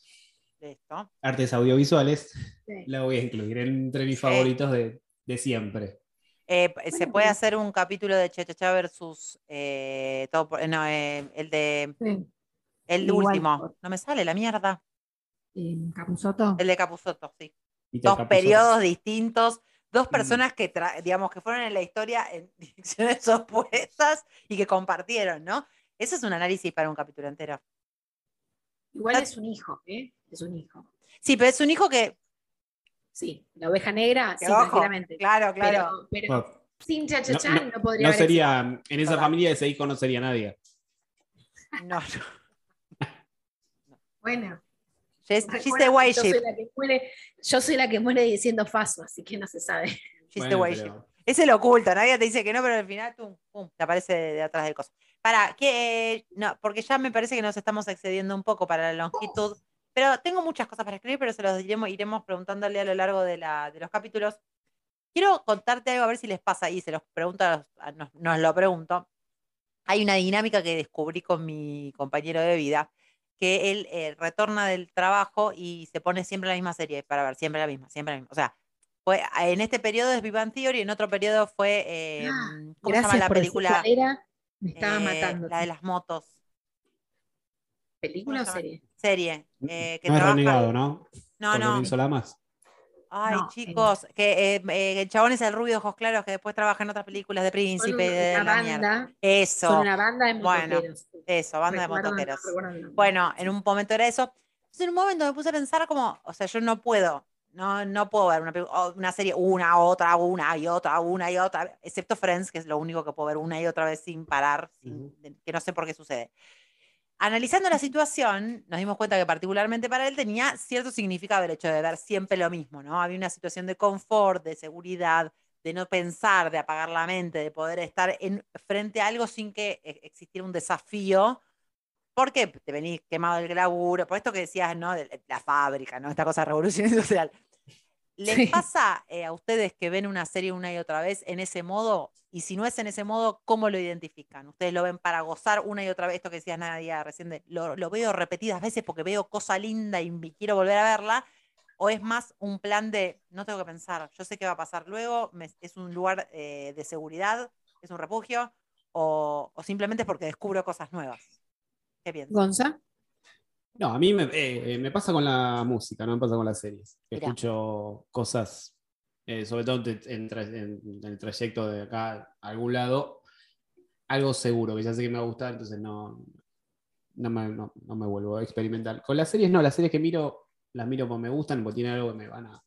artes audiovisuales, Sí. la voy a incluir entre mis Sí. favoritos de, de siempre. Eh, se puede hacer un capítulo de Chachacha versus eh, todo por- no, eh, el de Sí. el Igual último. por- No me sale la mierda. Capusotto. El de Capuzotto, sí. Dos Capuzotto. periodos distintos, dos Mm. personas que, digamos, que fueron en la historia en (laughs) direcciones opuestas y que compartieron, ¿no? Eso es un análisis para un capítulo entero. Igual es un hijo, ¿eh? Es un hijo. Sí, pero es un hijo que, Sí, la oveja negra, sí, ojo, tranquilamente. claro, claro. Pero, pero Bueno, sin cha-cha-cha no, no- podría no haber sería, en esa Total. familia ese hijo no sería nadie. No, no. Bueno, She's, she's the yo soy la que muere, yo soy la que muere diciendo faso, así que no se sabe. She's Bueno, the pero- ship. Ese lo oculta, nadie te dice que no, pero al final tum, pum, te aparece de, de atrás del coso. Para, que no, porque ya me parece que nos estamos excediendo un poco para la longitud, pero tengo muchas cosas para escribir, pero se los iremos, iremos preguntándole a lo largo de, la, de los capítulos. Quiero contarte algo, a ver si les pasa y se los pregunto, a los- a- nos, nos lo pregunto. Hay una dinámica que descubrí con mi compañero de vida, que él eh, retorna del trabajo y se pone siempre la misma serie para ver, siempre la misma, siempre la misma. O sea, fue, en este periodo es Vivan Theory, en otro periodo fue, eh, Ah, ¿cómo se llama la película? era, me estaba Eh, matando. La de las motos, ¿Película o ¿cómo se serie? Serie. eh, que no es trabaja- renegado, ¿no? No, no. Lamas. Ay, No, chicos, que eh, eh, el chabón es el rubio de ojos claros que después trabaja en otras películas de Son Príncipe y de una la mierda. banda, son Eso, una banda de Bueno, motoqueros. eso, banda de no motoqueros. Bueno, en un momento era eso. Entonces, en un momento me puse a pensar como, o sea, yo no puedo, no, no puedo ver una, una serie una, otra, una y otra, una y otra, excepto Friends, que es lo único que puedo ver una y otra vez sin parar, sin- de- que no sé por qué sucede. Analizando la situación, nos dimos cuenta que particularmente para él tenía cierto significado el hecho de ver siempre lo mismo, ¿no? Había una situación de confort, de seguridad, de no pensar, de apagar la mente, de poder estar en, frente a algo sin que eh, existiera un desafío porque te venís quemado del laburo, por esto que decías, ¿no? De la fábrica, ¿no? Esta cosa de revolución industrial. (laughs) ¿Les Sí. pasa eh, a ustedes que ven una serie una y otra vez en ese modo? Y si no es en ese modo, ¿cómo lo identifican? ¿Ustedes lo ven para gozar una y otra vez? Esto que decías Nadia recién, de, lo, lo veo repetidas veces porque veo cosa linda y me quiero volver a verla. ¿O es más un plan de, no tengo que pensar, yo sé qué va a pasar luego, me- es un lugar eh, de seguridad, es un refugio, o, o simplemente es porque descubro cosas nuevas? ¿Qué piensan? Gonza, No, a mí me, eh, me pasa con la música, no me pasa con las series. Mirá. Escucho cosas, eh, sobre todo en, en tra- en- en el trayecto de acá a algún lado, algo seguro, que ya sé que me va a gustar, entonces no, no, me, no- no me vuelvo a experimentar. Con las series no, las series que miro, las miro porque me gustan, porque tienen algo que me van a...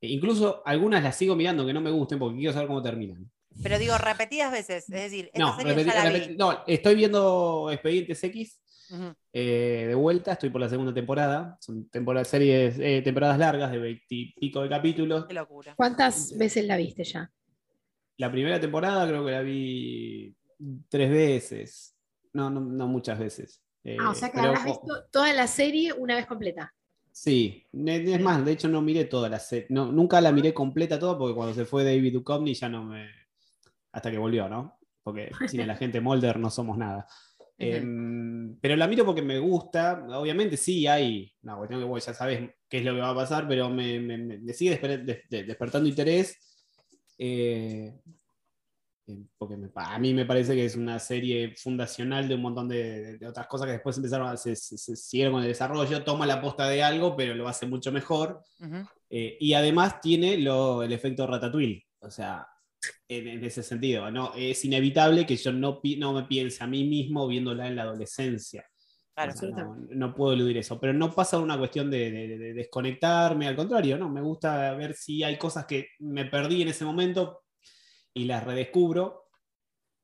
e incluso algunas las sigo mirando que no me gusten porque quiero saber cómo terminan. Pero digo, repetidas veces. Es decir, esta No, serie ya la vi. no, estoy viendo Expedientes X Eh, de vuelta, estoy por la segunda temporada. Son temporadas, series, eh, temporadas largas de veintipico de capítulos. Qué locura. ¿Cuántas veces la viste ya? La primera temporada creo que la vi tres veces. No, no, no muchas veces. Eh, Ah, o sea que pero habrás visto toda la serie una vez completa. Sí, es más, de hecho no miré toda la serie. No, nunca la miré completa toda porque cuando se fue David Duchovny ya no me. Hasta que volvió, ¿no? Porque (laughs) sin el agente Mulder no somos nada. Em, pero la miro porque me gusta. Obviamente sí hay una cuestión que vos ya sabes qué es lo que va a pasar, pero me, me- me- sigue desper- des- des- despertando interés. eh, eh, porque me- a mí me parece que es una serie fundacional de un montón de, de otras cosas que después empezaron a se, se- se siguieron con el desarrollo, toma la posta de algo, pero lo hace mucho mejor. Ujú. Eh, y además tiene lo- el efecto ratatouille. O sea, en, en ese sentido, ¿no? Es inevitable que yo no, pi- no me piense a mí mismo viéndola en la adolescencia. Claro. O sea, no, no puedo eludir eso. Pero no pasa una cuestión de, de- de desconectarme, al contrario, ¿no? Me gusta ver si hay cosas que me perdí en ese momento y las redescubro.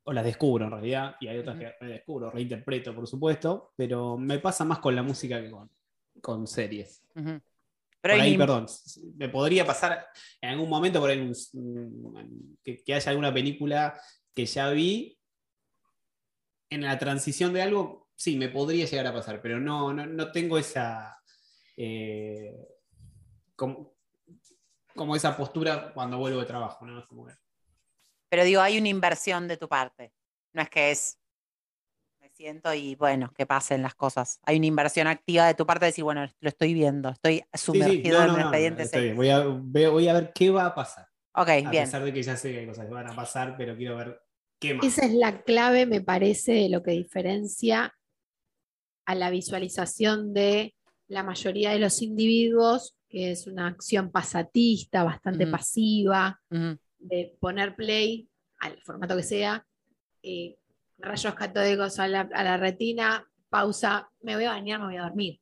O las descubro en realidad, y hay otras que redescubro, reinterpreto, por supuesto, pero me pasa más con la música que con, con series. Ujú. Por Pero ahí, perdón, me podría pasar en algún momento por ahí un- que, que haya alguna película que ya vi en la transición de algo, sí, me podría llegar a pasar, pero no, no, no tengo esa eh, como, como esa postura cuando vuelvo de trabajo, ¿no? Es como que- Pero digo, hay una inversión de tu parte. No es que es, siento y bueno, que pasen las cosas. Hay una inversión activa de tu parte de decir, bueno, lo estoy viendo, estoy Sí, sí, sumergido no, en no, un no, expediente voy, a, voy a ver qué va a pasar. Ok, A bien. pesar de que ya sé que hay cosas que van a pasar, pero quiero ver qué más. Esa es la clave, me parece, de lo que diferencia a la visualización de la mayoría de los individuos, que es una acción pasatista, bastante pasiva, de poner play al formato que sea, eh, rayos catódicos a la, a la retina, pausa, me voy a bañar, me voy a dormir.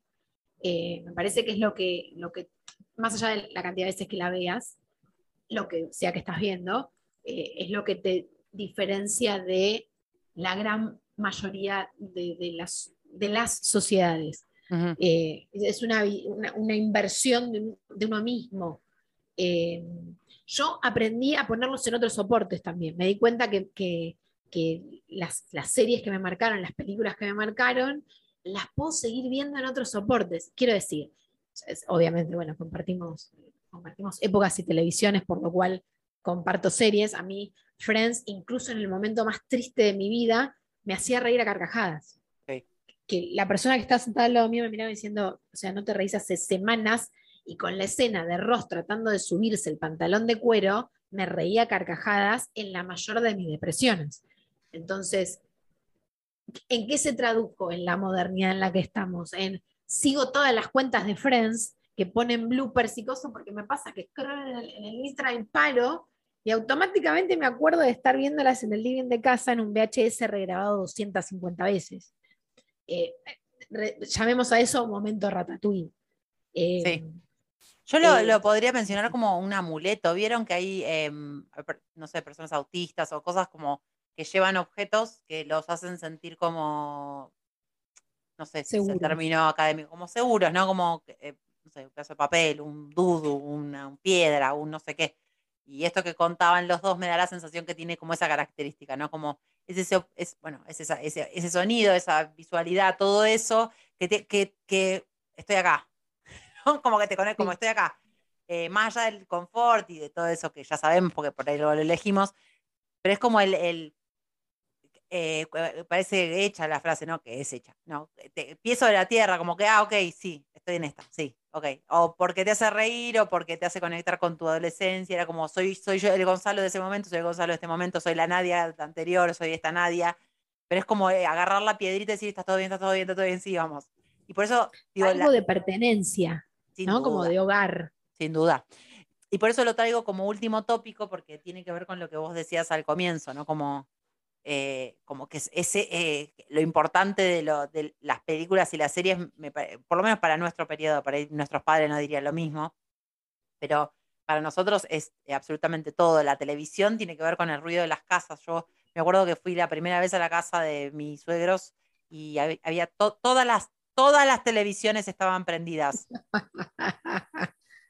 Eh, me parece que es lo que, lo que, más allá de la cantidad de veces que la veas, lo que sea que estás viendo, eh, es lo que te diferencia de la gran mayoría de, de las, de las sociedades. Eh, es una, una- una inversión de, un- de uno mismo. Yo aprendí a ponerlos en otros soportes también. Me di cuenta que, que- que las, las series que me marcaron, las películas que me marcaron, las puedo seguir viendo en otros soportes. Quiero decir, es- obviamente, bueno, compartimos, compartimos épocas y televisiones, por lo cual comparto series. A mí, Friends, incluso en el momento más triste de mi vida, me hacía reír a carcajadas. Que la persona que estaba sentada al lado mío me miraba diciendo, o sea, no te reís hace semanas y con la escena de Ross tratando de subirse el pantalón de cuero, me reía a carcajadas en la mayor de mis depresiones. Entonces, ¿en qué se tradujo en la modernidad en la que estamos? En sigo todas las cuentas de Friends que ponen bloopers y cosas porque me pasa que scroll en el, en el Instagram paro y automáticamente me acuerdo de estar viéndolas en el living de casa en un VHS regrabado 250 veces. Eh, re- llamemos a eso momento ratatouille. Eh, Sí. Yo lo, Eh, lo podría mencionar como un amuleto. ¿Vieron que hay, em, no sé, personas autistas o cosas como que llevan objetos que los hacen sentir como, no sé si es el Seguros. término académico, como seguros, ¿no? Como, eh, no sé, un pedazo de papel, un dudu, una un piedra, un no sé qué. Y esto que contaban los dos me da la sensación que tiene como esa característica, ¿no? Como es ese, es, bueno, es esa- ese, ese sonido, esa visualidad, todo eso, que, te- que, que estoy acá, (laughs) ¿no? Como que te conecto, como estoy acá. Eh, más allá del confort y de todo eso que ya sabemos, porque por ahí lo, lo elegimos, pero es como el, el eh, parece hecha la frase, ¿no? Que es hecha, ¿no? Te, pie sobre la tierra, como que, ah, ok, sí, estoy en esta, sí, ok. O porque te hace reír o porque te hace conectar con tu adolescencia, era como, soy, soy yo el Gonzalo de ese momento, soy el Gonzalo de este momento, soy la Nadia anterior, soy esta Nadia, pero es como eh, agarrar la piedrita y decir, está todo bien, está todo bien, está todo bien, sí, vamos. Y por eso, digo, algo la- de pertenencia, sin ¿no? Como de hogar. Sin duda. Y por eso lo traigo como último tópico, porque tiene que ver con lo que vos decías al comienzo, ¿no? Como, eh, como que es ese, eh, lo importante de, lo, de las películas y las series, me por lo menos para nuestro periodo, para nuestros padres no dirían lo mismo, pero para nosotros es eh, absolutamente todo. La televisión tiene que ver con el ruido de las casas. Yo me acuerdo que fui la primera vez a la casa de mis suegros y hab- había to- todas las todas las televisiones estaban prendidas. (laughs)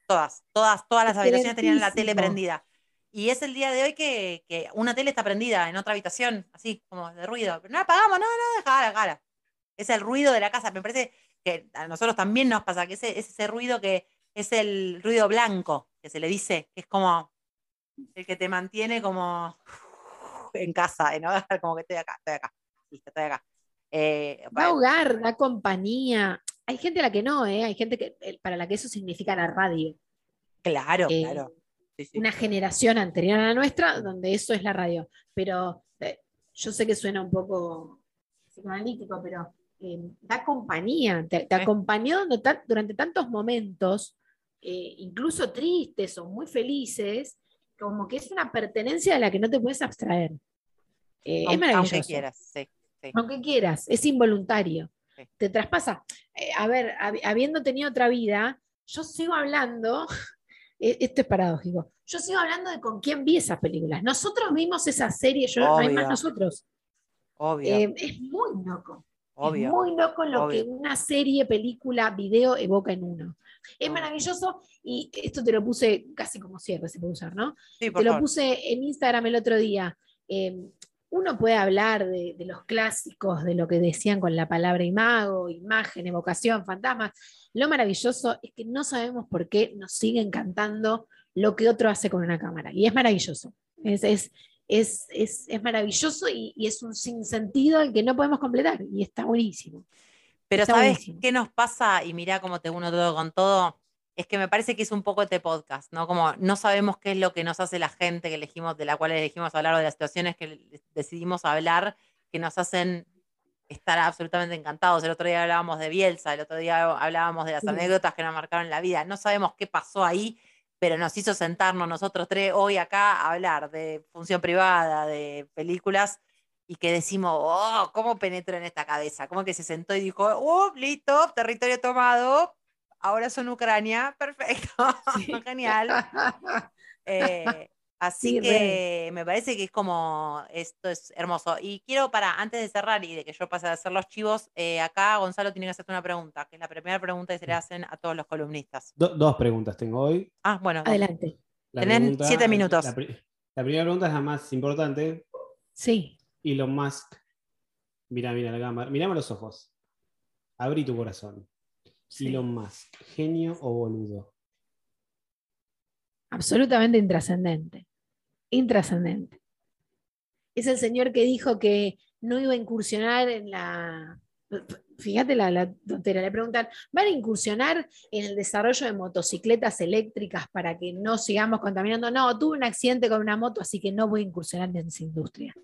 Todas, todas, todas las habitaciones tenían la tele prendida. Y es el día de hoy que, que una tele está prendida en otra habitación, así como de ruido. Pero no la apagamos, no, no, dejala, dejala. Es el ruido de la casa. Me parece que a nosotros también nos pasa, que ese, es ese ruido que es el ruido blanco, que se le dice, que es como el que te mantiene como en casa, ¿no? (laughs) Como que estoy acá, estoy acá, listo, estoy acá. Eh, Da hogar, da compañía. Hay gente a la que no, ¿eh? Hay gente que, eh, para la que eso significa la radio. claro, Eh, claro. Sí, sí. Una generación anterior a la nuestra, donde eso es la radio. Pero eh, yo sé que suena un poco psicoanalítico, pero eh, da compañía. Te, acompañó durante tan- durante tantos momentos, eh, incluso tristes o muy felices, como que es una pertenencia de la que no te puedes abstraer. Eh, es maravilloso. Aunque quieras, sí. sí. Aunque quieras, es involuntario. Sí. Te traspasa. A ver, hab- habiendo tenido otra vida, yo sigo hablando, esto es paradójico, yo sigo hablando de con quién vi esas películas. Nosotros vimos esa serie, yo, no hay más Obvio. nosotros. Obvio, Eh, es muy loco. obvio. Es muy loco lo obvio. que una serie, película, video evoca en uno. Es Obvio. maravilloso y esto te lo puse casi como cierre, se puede usar, ¿no? Sí, por Te lo puse en Instagram el otro día. Eh, uno puede hablar de, de los clásicos, de lo que decían con la palabra imago, imagen, evocación, fantasmas. Lo maravilloso es que no sabemos por qué nos sigue encantando lo que otro hace con una cámara. Y es maravilloso. Es, es, es, es, es maravilloso y, y es un sinsentido al que no podemos completar. Y está buenísimo. Pero Está ¿sabes buenísimo. qué nos pasa? Y mirá cómo te uno todo con todo. Es que me parece que es un poco este podcast, ¿no? Como no sabemos qué es lo que nos hace la gente que elegimos, de la cual elegimos hablar o de las situaciones que decidimos hablar, que nos hacen estar absolutamente encantados. El otro día hablábamos de Bielsa, el otro día hablábamos de las anécdotas que nos marcaron la vida. No sabemos qué pasó ahí, pero nos hizo sentarnos nosotros tres hoy acá a hablar de función privada, de películas, y que decimos, oh, ¿cómo penetró en esta cabeza? ¿Cómo que se sentó y dijo, oh, listo, territorio tomado, ahora son Ucrania, (laughs) perfecto, genial. (laughs) Eh, así Sí, re. que me parece que es como, esto es hermoso. Y quiero, para, antes de cerrar y de que yo pase a hacer los chivos, eh, acá Gonzalo tiene que hacerte una pregunta, que es la primera pregunta que se le hacen a todos los columnistas. Do- dos preguntas tengo hoy. Ah, bueno, Adelante. La Tenés siete minutos. La, pri- la primera pregunta es la más importante. Sí. Elon Musk. Mira, mira la cámara. Mirame los ojos. Abrí tu corazón. Sí. Elon Musk, genio o boludo. absolutamente intrascendente. Intrascendente. Es el señor que dijo que no iba a incursionar en la. Fíjate la, la tontera, le preguntan, ¿van a incursionar en el desarrollo de motocicletas eléctricas para que no sigamos contaminando? No, tuve un accidente con una moto, así que no voy a incursionar en esa industria.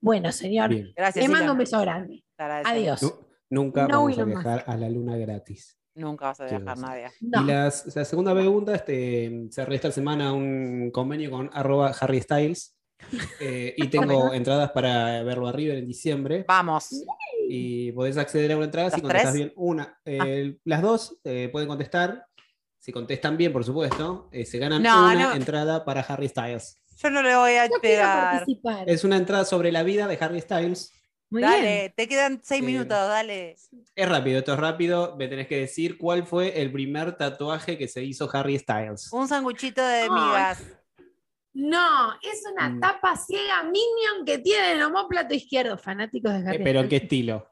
Bueno, señor, Bien. gracias. le mando un beso grande. Adiós. Nu- nunca No, vamos a viajar a la luna gratis. Nunca vas a viajar cosa. nadie. No. Y las- la segunda pregunta, este, cerré esta semana un convenio con arroba Harry Styles. eh, y (laughs) tengo entradas para verlo a River en diciembre. Vamos. Y podés acceder a una entrada si ¿Las contestas tres? Ah. bien una. eh, Las dos eh, pueden contestar. Si contestan bien, por supuesto, eh, se ganan No, una no. entrada para Harry Styles. Yo no le voy a pegar. participar. Es una entrada sobre la vida de Harry Styles. Muy bien. Dale, te quedan seis Eh, minutos, dale. Es rápido, esto es rápido. Me tenés que decir cuál fue el primer tatuaje que se hizo Harry Styles. Un sanguchito de Ay. migas. No, es una Mm. tapa ciega Minion que tiene el homóplato izquierdo. Fanáticos de Eh, Harry pero ¿en qué Styles. estilo?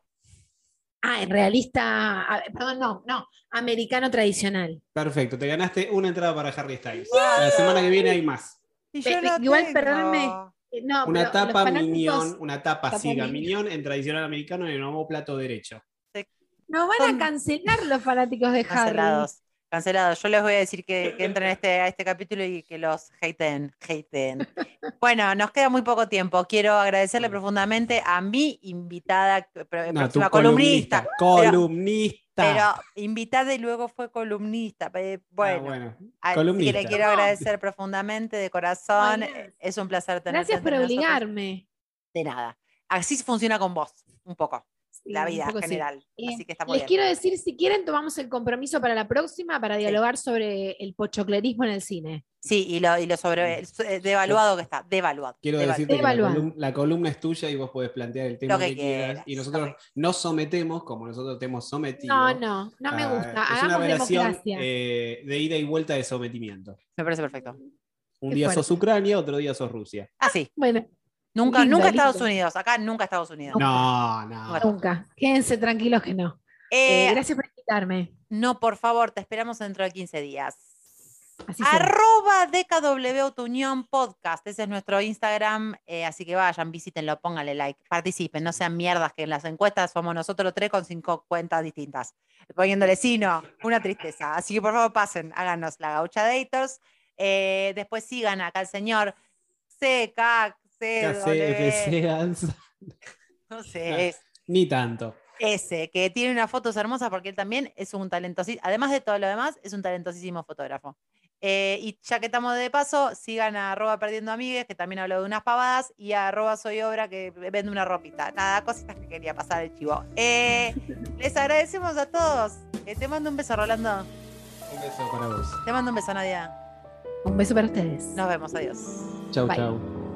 Ah, en realista, perdón, no, no, americano tradicional. Perfecto, te ganaste una entrada para Harry Styles. La semana que viene hay más. Y Pe- yo no igual, tengo. Eh, No, Una pero tapa fanáticos minión, una tapa minion. minión en tradicional americano en el homóplato derecho. Nos van a cancelar los fanáticos de Harry. Cancelados. Yo les voy a decir que, que entren a (laughs) este, a este capítulo y que los haten. haten. Bueno, nos queda muy poco tiempo. Quiero agradecerle profundamente a mi invitada, pro- No, próxima tu columnista. Columnista. Pero invitada y luego fue columnista. Eh, Ah, Bueno, que le quiero agradecer profundamente de corazón. Ay. Es un placer tenerte Gracias por nosotros. obligarme. De nada. Así funciona con vos, un poco. La vida en general. Eh, Así que está muy Les bien. quiero decir, si quieren, tomamos el compromiso para la próxima para dialogar sobre el pochoclerismo en el cine. Sí, y lo, y lo sobre eh, devaluado que está, devaluado. Quiero devaluado. decirte que la, columna es tuya y vos podés plantear el tema Lo que que, quieras. quieras, Y nosotros nos sometemos, como nosotros te hemos sometido. No, no, no me a- gusta. Es una relación eh, de ida y vuelta de sometimiento. Me parece perfecto. Un Qué día fuerte. sos Ucrania, otro día sos Rusia. Ah, sí. Bueno, Nunca, Lindo, nunca lindo. Estados Unidos. Acá nunca Estados Unidos. No, no. nunca. Quédense tranquilos que no. Eh, Eh, gracias por invitarme. no, por favor, te esperamos dentro de 15 días. Así. Arroba DKW Autounión Podcast. Ese es nuestro Instagram. eh, así que vayan, visítenlo, pónganle like, participen, no sean mierdas que en las encuestas somos nosotros los tres con cinco cuentas distintas. Poniéndole sí, no, una tristeza. Así que por favor pasen, háganos la gaucha. Eh, después sigan acá al señor CK, KCFC, Ansa. (laughs) no sé, es Ni tanto. ese, que tiene unas fotos hermosas porque él también es un talentosísimo, además de todo lo demás, es un talentosísimo fotógrafo. Eh, y ya que estamos de paso, sigan a arroba perdiendo amigues, que también hablo de unas pavadas, y a arroba soy obra, que vende una ropita. Nada, cositas que quería pasar el chivo. Eh, (laughs) les agradecemos a todos. Eh, te mando un beso, Rolando. Un beso para vos. Te mando un beso, Nadia. Un beso para ustedes. Nos vemos, adiós. Chau, Bye. chau.